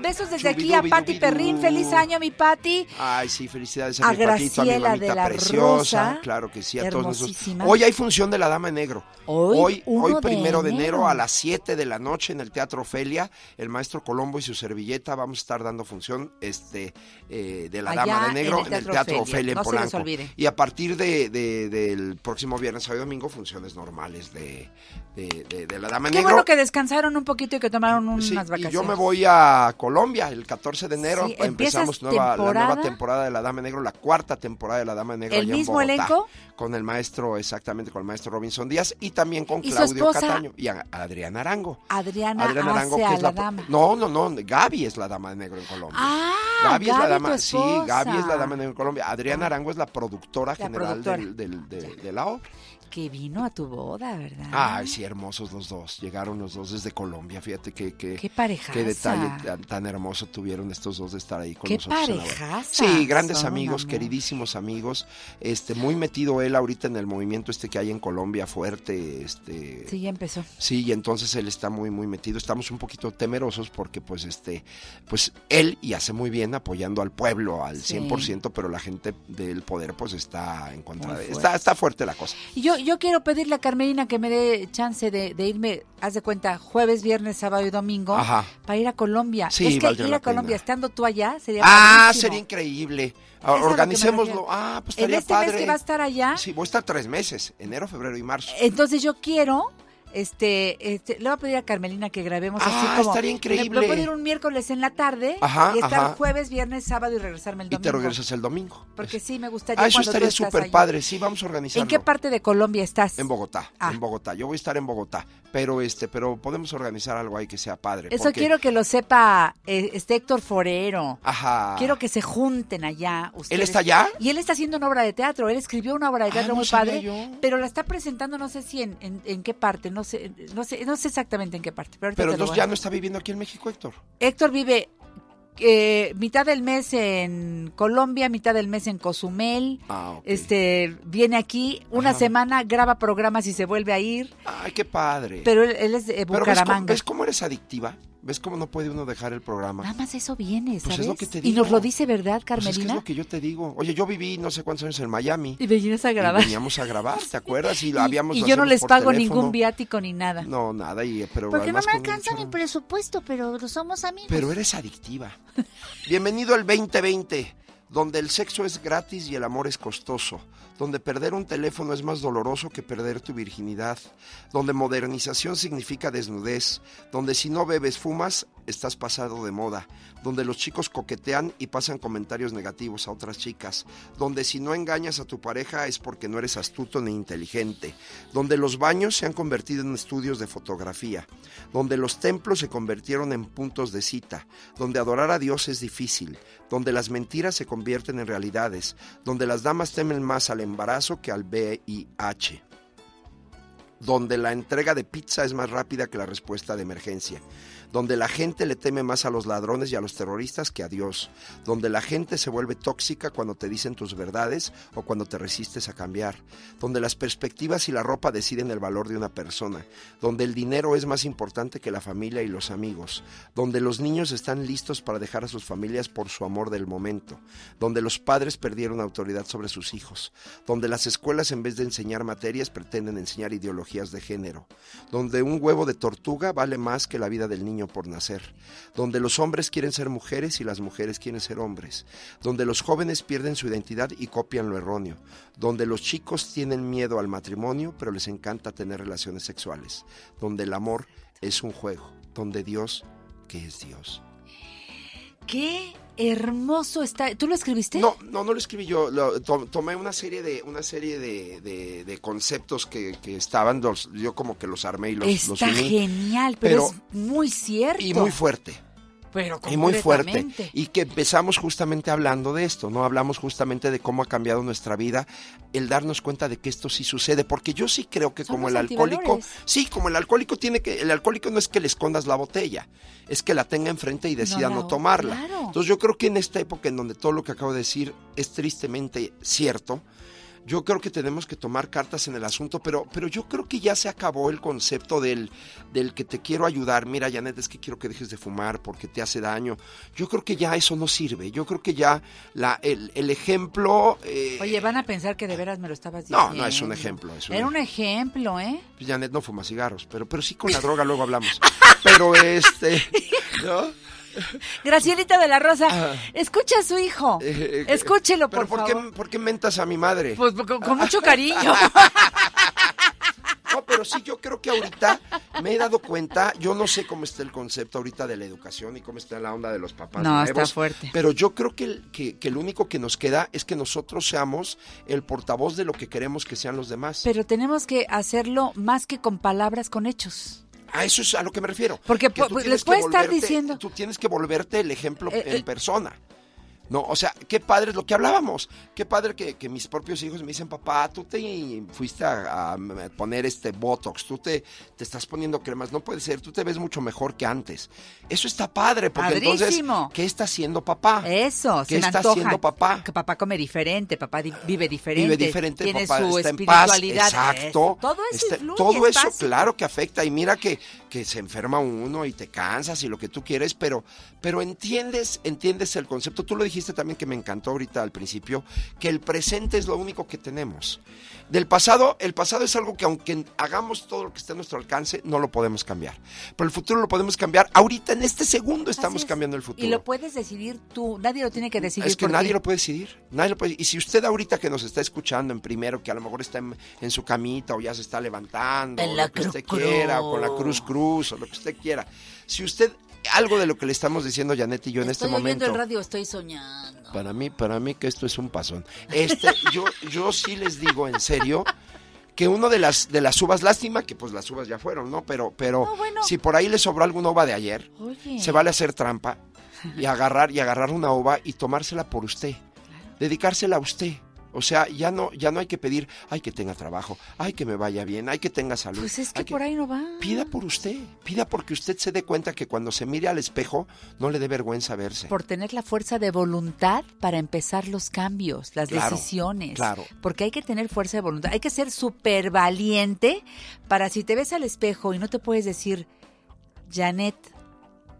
Besos desde aquí a
dubidu.
Perrín. Feliz año, mi Pati.
Ay, sí, felicidades
A
a, mi patito, a mi mamita
de la
preciosa.
Rosa,
claro que sí, a todos nosotros. Hoy hay función de la Dama en Negro.
Hoy,
hoy, hoy primero de enero.
enero.
a las 7 de la noche en el Teatro Ofelia, el maestro Colombo y su servilleta vamos a estar dando función este eh, de la
Allá
Dama de Negro
en el Teatro Ofelia, no
en
se les
Polanco. Y a partir de, de- del próximo viernes, sábado y domingo, funciones normales de, la Dama en
Qué
Negro.
bueno que descansaron un poquito y que tomaron unas
Sí,
vacaciones.
y yo me voy a Colombia el 14 de enero.
Sí,
Empezamos
¿empiezas
nueva, la nueva temporada de La Dama Negro, la cuarta temporada de La Dama Negro.
¿El
allá en
mismo
Bogotá,
elenco?
Con el maestro, exactamente, con el maestro Robinson Díaz y también con
¿Y su
Claudio? Cataño y a- Adriana Arango.
Adriana,
Adriana Arango, que es
la
la,
dama.
No, no, no, Gaby es la dama de negro en Colombia.
Ah,
Gaby, es la dama, sí. Gaby es la dama de negro en Colombia. Adriana Arango es la productora
La
general
productora.
del- del- de, de la obra.
Que vino a tu boda, ¿verdad?
Ay, sí, hermosos los dos. Llegaron los dos desde Colombia. Fíjate que, que,
Qué parejaza.
qué detalle tan, tan hermoso tuvieron estos dos de estar ahí con
Qué
nosotros.
parejaza.
Sí, grandes
Son,
amigos, queridísimos amigos. Este, muy metido él ahorita en el movimiento este que hay en Colombia fuerte. Este,
Sí, ya empezó.
Sí, y entonces él está muy, muy metido. Estamos un poquito temerosos porque, pues, este, pues él y hace muy bien apoyando al pueblo al
Sí.
100%, pero la gente del poder, pues, está en contra
Muy
de.
fuerte.
Está, está fuerte la cosa.
Y yo, yo quiero pedirle a Carmelina que me dé chance de, de irme, haz de cuenta, jueves, viernes, sábado y domingo,
Ajá.
para ir a Colombia.
Sí,
es que ir a Colombia,
pena.
estando tú allá, sería
Ah, sería increíble. Organicémoslo. Ah, pues
En
estaría
este
padre.
mes que va a estar allá,
Sí, voy a estar tres meses, enero, febrero y marzo.
entonces yo quiero, este, este, le voy a pedir a Carmelina que grabemos
Ah,
así como...
estaría increíble.
Me puedo ir un miércoles en la tarde
Ajá,
y estar
ajá.
jueves, viernes, sábado y regresarme el
Y
domingo.
te regresas el domingo.
Porque sí, me gustaría
Ah, eso estaría súper padre. Sí, vamos a organizarlo.
¿En qué parte de Colombia estás?
En Bogotá,
Ah.
en Bogotá. Yo voy a estar en Bogotá, pero este, pero podemos organizar algo ahí que sea padre.
Eso
porque-
quiero que lo sepa eh, este Héctor Forero.
Ajá.
Quiero que se junten allá. ustedes.
está allá?
Y él está haciendo una obra de teatro. Él escribió una obra de teatro
Ah, no
muy padre,
yo.
pero la está presentando no sé si en, en, en qué parte, no sé, no sé, no sé exactamente en qué parte. Pero,
entonces ya no está viviendo aquí en México, Héctor.
Héctor vive eh, mitad del mes en Colombia, mitad del mes en Cozumel.
Ah.
Este viene aquí una
Ajá.
semana, graba programas y se vuelve a ir.
Ay, qué padre.
Pero él, él es de
Pero ves cómo,
Bucaramanga.
ves cómo eres adictiva? ¿Ves cómo no puede uno dejar el programa?
Nada más eso viene,
Pues
¿sabes?
es lo que te
Y nos lo dice, ¿verdad,
Pues es que
Carmelina?
es lo que yo te digo. Oye, yo viví no sé cuántos años en Miami.
Y venías a
Y
grabar.
veníamos a grabar, ¿te acuerdas? Y, lo habíamos
y yo no les pago
teléfono.
ningún viático ni nada.
No, nada, y, pero
Porque no me alcanza mi presupuesto, pero somos amigos.
Pero eres adictiva. Bienvenido al 2020, donde el sexo es gratis y el amor es costoso, donde perder un teléfono es más doloroso que perder tu virginidad, donde modernización significa desnudez, donde si no bebes fumas, estás pasado de moda, donde los chicos coquetean y pasan comentarios negativos a otras chicas, donde si no engañas a tu pareja es porque no eres astuto ni inteligente, donde los baños se han convertido en estudios de fotografía, donde los templos se convirtieron en puntos de cita, donde adorar a Dios es difícil, donde las mentiras se convierten en realidades, donde las damas temen más al embarazo que al VIH, donde la entrega de pizza es más rápida que la respuesta de emergencia, donde la gente le teme más a los ladrones y a los terroristas que a Dios, donde la gente se vuelve tóxica cuando te dicen tus verdades o cuando te resistes a cambiar, donde las perspectivas y la ropa deciden el valor de una persona, donde el dinero es más importante que la familia y los amigos, donde los niños están listos para dejar a sus familias por su amor del momento, donde los padres perdieron autoridad sobre sus hijos, donde las escuelas en vez de enseñar materias pretenden enseñar ideologías de género, donde un huevo de tortuga vale más que la vida del niño por nacer, donde los hombres quieren ser mujeres y las mujeres quieren ser hombres, donde los jóvenes pierden su identidad y copian lo erróneo, donde los chicos tienen miedo al matrimonio pero les encanta tener relaciones sexuales, donde el amor es un juego, donde Dios, que es Dios.
Qué hermoso está. ¿Tú lo escribiste?
No, no, no lo escribí yo. Lo- to- tomé una serie de, una serie de, de- de conceptos que, que estaban, los- yo como que los armé y los, los
Está
uní.
genial, pero,
pero-
es muy cierto.
Y muy fuerte.
Pero
Y muy fuerte. Y que empezamos justamente hablando de esto, ¿no? Hablamos justamente de cómo ha cambiado nuestra vida, el darnos cuenta de que esto sí sucede, porque yo sí creo que como el alcohólico, sí, como el alcohólico tiene que, el alcohólico no es que le escondas la botella, es que la tenga enfrente y decida no, tomarla.
claro.
Entonces yo creo que en esta época en donde todo lo que acabo de decir es tristemente cierto, yo creo que tenemos que tomar cartas en el asunto, pero, pero yo creo que ya se acabó el concepto del, del que te quiero ayudar. Mira, Janet, es que quiero que dejes de fumar porque te hace daño. Yo creo que ya eso no sirve. Yo creo que ya la, el, el ejemplo... eh,
Oye, van a pensar que de veras me lo estabas diciendo.
no, no es un ejemplo. Es un
Era un ejemplo, ¿eh?
Pues Janet no fuma cigarros, pero, pero sí con la droga luego hablamos. Pero este, ¿no?
Gracielita de la Rosa,
Ah.
escucha a su hijo.
Eh, eh,
Escúchelo,
pero
por
¿por qué. ¿por qué mentas a mi madre?
Pues con, con mucho cariño.
No, pero sí, yo creo que ahorita me he dado cuenta, yo no sé cómo está el concepto ahorita de la educación y cómo está la onda de los papás
No, está fuerte.
Pero yo creo que, el- que, que lo único que nos queda es que nosotros seamos el portavoz de lo que queremos que sean los demás.
Pero tenemos que hacerlo más que con palabras, con hechos.
A eso es a lo que me refiero.
Porque
tú
pues, les puede estar diciendo-
Tú tienes que volverte el ejemplo
Eh,
en persona. No, o sea, qué padre es lo que hablábamos. Qué padre que, que mis propios hijos me dicen, papá, tú te fuiste a, a poner este Botox, tú te, te estás poniendo cremas, no puede ser, tú te ves mucho mejor que antes. Eso está padre, porque
Padrísimo.
entonces, ¿qué está haciendo papá?
Eso,
¿Qué
se
está haciendo papá?
Que papá come diferente, papá di- vive diferente.
Vive diferente,
tiene
papá
su
está en paz,
espiritualidad.
exacto.
Todo eso
Está-
influye,
todo
es
eso,
básico.
claro que afecta. Y mira que, que se enferma uno y te cansas y lo que tú quieres, pero, pero entiendes, entiendes el concepto. Tú lo dijiste también que me encantó ahorita al principio, que el presente es lo único que tenemos. Del pasado, el pasado es algo que aunque hagamos todo lo que esté a nuestro alcance, no lo podemos cambiar. Pero el futuro lo podemos cambiar. Ahorita, en este segundo, estamos
es.
cambiando el futuro.
Y lo puedes decidir tú, nadie lo tiene que decidir
Es que
por
nadie
ti.
lo puede decidir. Nadie lo puede- Y si usted ahorita que nos está escuchando en primero, que a lo mejor está en, en su camita o ya se está levantando,
En
o
la
lo que usted quiera, o con la cruz cruz, o lo que usted quiera. Si usted, algo de lo que le estamos diciendo Janet y yo en
Estoy
este momento.
el radio, estoy soñando.
Para mí, para mí que esto es un pasón. Este, yo, yo sí les digo en serio que uno de las de las uvas, lástima que pues las uvas ya fueron, ¿no? Pero, pero si por ahí le sobró alguna uva de ayer,
Oye.
se vale hacer trampa y agarrar y agarrar una uva y tomársela por usted, dedicársela a usted. O sea, ya no, ya no hay que pedir, ay que tenga trabajo, ay que me vaya bien, ay que tenga salud.
Pues es que por ahí no va.
Pida por usted, pida porque usted se dé cuenta que cuando se mire al espejo no le dé vergüenza verse.
Por tener la fuerza de voluntad para empezar los cambios, las
Claro,
decisiones.
claro.
Porque hay que tener fuerza de voluntad. Hay que ser súper valiente para si te ves al espejo y no te puedes decir, Janet,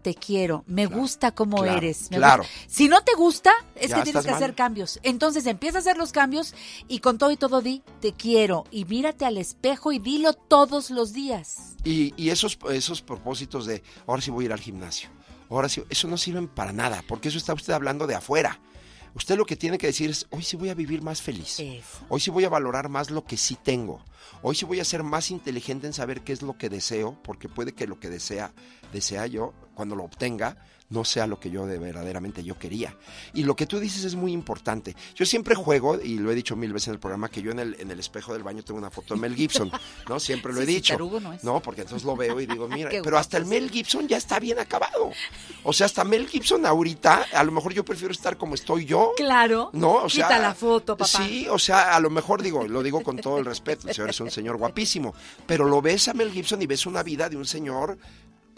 te quiero, me gusta como
claro,
eres. me
claro.
gusta". Si no te gusta, es
Ya
que tienes que
mal.
hacer cambios. Entonces empieza a hacer los cambios y con todo y todo di, te quiero. Y mírate al espejo y dilo todos los días.
Y, y esos, esos propósitos de ahora sí voy a ir al gimnasio, ahora sí, eso no sirven para nada, porque eso está usted hablando de afuera. Usted lo que tiene que decir es, hoy sí voy a vivir más feliz. Hoy sí voy a valorar más lo que sí tengo. Hoy sí voy a ser más inteligente en saber qué es lo que deseo, porque puede que lo que desea, desea yo, cuando lo obtenga, no sea lo que yo de verdaderamente yo quería. Y lo que tú dices es muy importante. Yo siempre juego, y lo he dicho mil veces en el programa, que yo en el, en el espejo del baño tengo una foto de Mel Gibson, ¿no? Siempre lo he
Sí,
dicho.
no es.
No, porque entonces lo veo y digo, mira, pero hasta el Mel Gibson ya está bien acabado. O sea, hasta Mel Gibson ahorita, a lo mejor yo prefiero estar como estoy yo.
Claro.
No, o sea,
Quita la foto, papá.
Sí, o sea, a lo mejor digo, lo digo con todo el respeto, el señor es un señor guapísimo, pero lo ves a Mel Gibson y ves una vida de un señor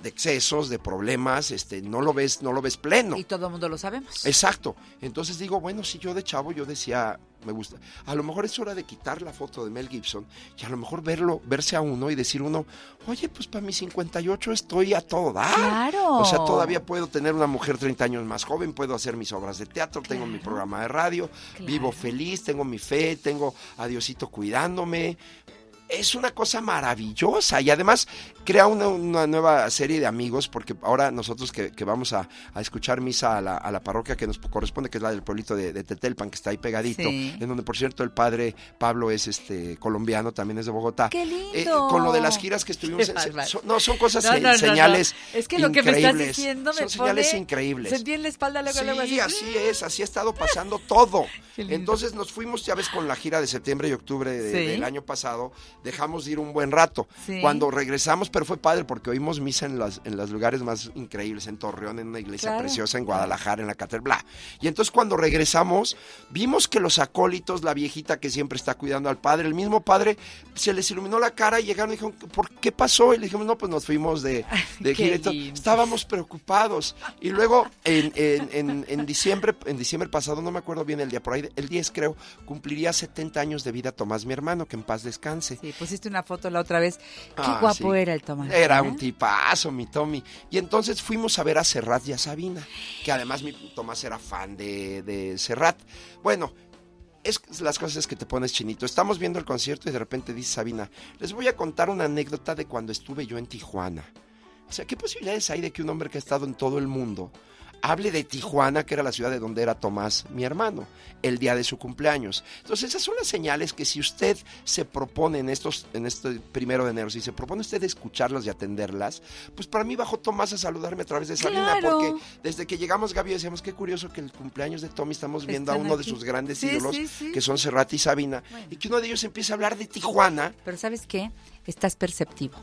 de excesos, de problemas, este, no lo ves, no lo ves pleno.
Y todo el mundo lo sabemos.
Exacto. Entonces digo, bueno, si yo de chavo yo decía, me gusta. A lo mejor es hora de quitar la foto de Mel Gibson y a lo mejor verlo, verse a uno y decir uno, oye, pues para mis 58 estoy a todo dar.
Claro.
O sea, todavía puedo tener una mujer 30 años más joven, puedo hacer mis obras de teatro, tengo mi programa de radio, vivo feliz, tengo mi fe, tengo a Diosito cuidándome. Es una cosa maravillosa y además crea una, una nueva serie de amigos porque ahora nosotros que, que vamos a, a escuchar misa a la, a la parroquia que nos corresponde, que es la del pueblito de, de Tetelpan, que está ahí pegadito,
Sí.
en donde por cierto el padre Pablo es este colombiano, también es de Bogotá.
¡Qué lindo!
Eh, con lo de las giras que estuvimos, se- son- no, son cosas,
No, no, no, no.
señales
Es que lo que me estás diciendo me
Son señales
pone-
increíbles.
Sentí en la espalda luego,
Sí,
luego así.
así es, así ha estado pasando todo. Entonces nos fuimos, ya ves, con la gira de septiembre y octubre de-
Sí.
del año pasado, dejamos de ir un buen rato.
Sí.
Cuando regresamos, pero fue padre porque oímos misa en, las, en los lugares más increíbles, en Torreón, en una iglesia
Claro.
preciosa, en Guadalajara, en la catedral, bla. Y entonces cuando regresamos, vimos que los acólitos, la viejita que siempre está cuidando al padre, el mismo padre, se les iluminó la cara y llegaron y dijeron, ¿por qué pasó? Y le dijimos, no, pues nos fuimos de, de gira. Estábamos preocupados. Y luego, en, en- en- en diciembre, en diciembre pasado, no me acuerdo bien el día, por ahí, el 10 creo, cumpliría 70 años de vida Tomás, mi hermano, que en paz descanse.
Sí, pusiste una foto la otra vez. Qué
Ah,
guapo
sí.
era el Tomás.
Era
¿eh?
un tipazo, mi Tommy. Y entonces fuimos a ver a Serrat y a Sabina, que además mi Tomás era fan de, de Serrat. Bueno, es las cosas que te pones chinito. Estamos viendo el concierto y de repente dice Sabina, les voy a contar una anécdota de cuando estuve yo en Tijuana. O sea, ¿qué posibilidades hay de que un hombre que ha estado en todo el mundo hable de Tijuana, que era la ciudad de donde era Tomás, mi hermano, el día de su cumpleaños? Entonces, esas son las señales que si usted se propone en estos, en este primero de enero, si se propone usted escucharlas y atenderlas, pues para mí bajó Tomás a saludarme a través de Sabina,
Claro.
porque desde que llegamos Gaby decíamos, qué curioso que el cumpleaños de Tommy estamos viendo a uno de sus grandes
Sí,
ídolos,
sí, sí.
que son Serrat y Sabina, y que uno de ellos empieza a hablar de Tijuana.
Pero ¿sabes qué? Estás perceptivo.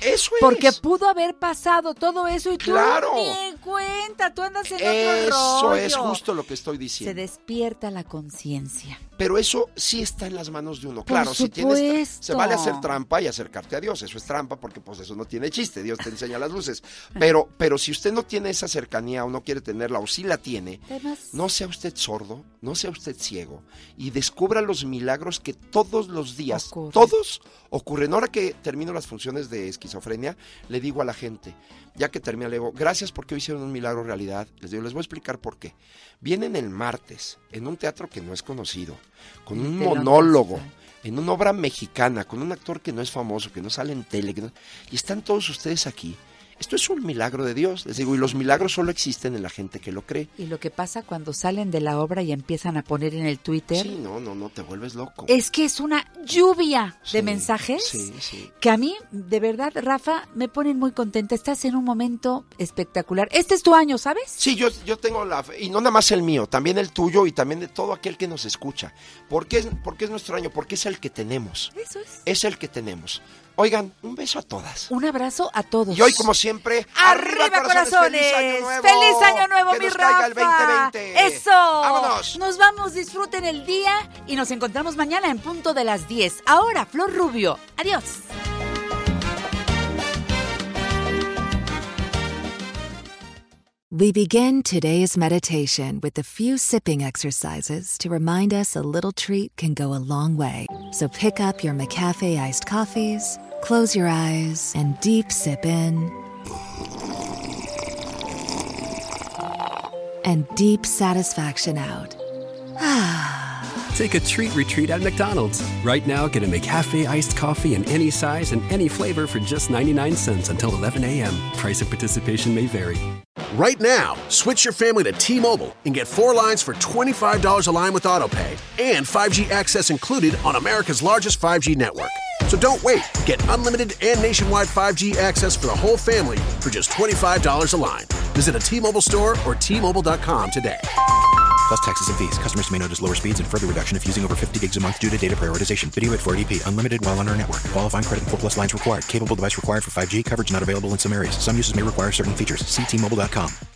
Eso es.
Porque pudo haber pasado todo eso y tú
Claro.
ni en cuenta, tú andas en
Eso
otro rollo.
es justo lo que estoy
Se
diciendo.
despierta la conciencia.
Pero eso sí está en las manos de uno.
Por
Claro, si tienes se vale hacer trampa y acercarte a Dios, eso es trampa porque pues eso no tiene chiste, Dios te enseña las luces. Pero pero si usted no tiene esa cercanía o no quiere tenerla o sí la tiene, no sea usted sordo, no sea usted ciego y descubra los milagros que todos los días, todos ocurren. Ahora que termino las funciones de esquizofrenia, le digo a la gente, ya que termina, le digo, gracias porque hoy hicieron un milagro realidad. Les digo, les voy a explicar por qué. Vienen el martes en un teatro que no es conocido, con un monólogo, en una obra mexicana, con un actor que no es famoso, que no sale en tele, no- y están todos ustedes aquí. Esto es un milagro de Dios, les digo, y los milagros solo existen en la gente que lo cree.
y lo que pasa cuando salen de la obra y empiezan a poner en el Twitter
Sí, no, no, no, te vuelves loco.
es que es una lluvia de mensajes
Sí, sí.
que a mí, de verdad, Rafa, me ponen muy contenta. Estás en un momento espectacular. Este es tu año, ¿sabes?
Sí, yo, yo tengo la fe, y no nada más el mío, también el tuyo y también de todo aquel que nos escucha. ¿Por qué es, porque es nuestro año? Porque es el que tenemos.
Eso es.
Es el que tenemos. Oigan, un beso a todas.
Un abrazo a todos.
Y hoy, como siempre,
¡Arriba, corazones!
¡Feliz año nuevo!
¡Feliz año nuevo,
Que
mi
nos caiga el
Rafa!
2020.
¡Eso!
¡Vámonos!
Nos vamos, disfruten el día y nos encontramos mañana en punto de las 10. Ahora, Flor Rubio. Adiós.
We begin today's meditation with a few sipping exercises to remind us a little treat can go a long way. So pick up your McCafe iced coffees, close your eyes, and deep sip in. And deep satisfaction out. Ah.
Take a treat retreat at McDonald's. Right now, get a McCafe iced coffee in any size and any flavor for just 99 cents until 11 a.m. Price of participation may vary.
Right now, switch your family to T-Mobile and get four lines for $25 a line with AutoPay and 5G access included on America's largest 5G network. So don't wait. Get unlimited and nationwide 5G access for the whole family for just $25 a line. Visit a T-Mobile store or T-Mobile.com today.
Plus taxes and fees. Customers may notice lower speeds and further reduction if using over 50 gigs a month due to data prioritization. Video at 480p. Unlimited while on our network. Qualifying credit and 4 plus lines required. Capable device required for 5G. Coverage not available in some areas. Some uses may require certain features. See T-Mobile.com.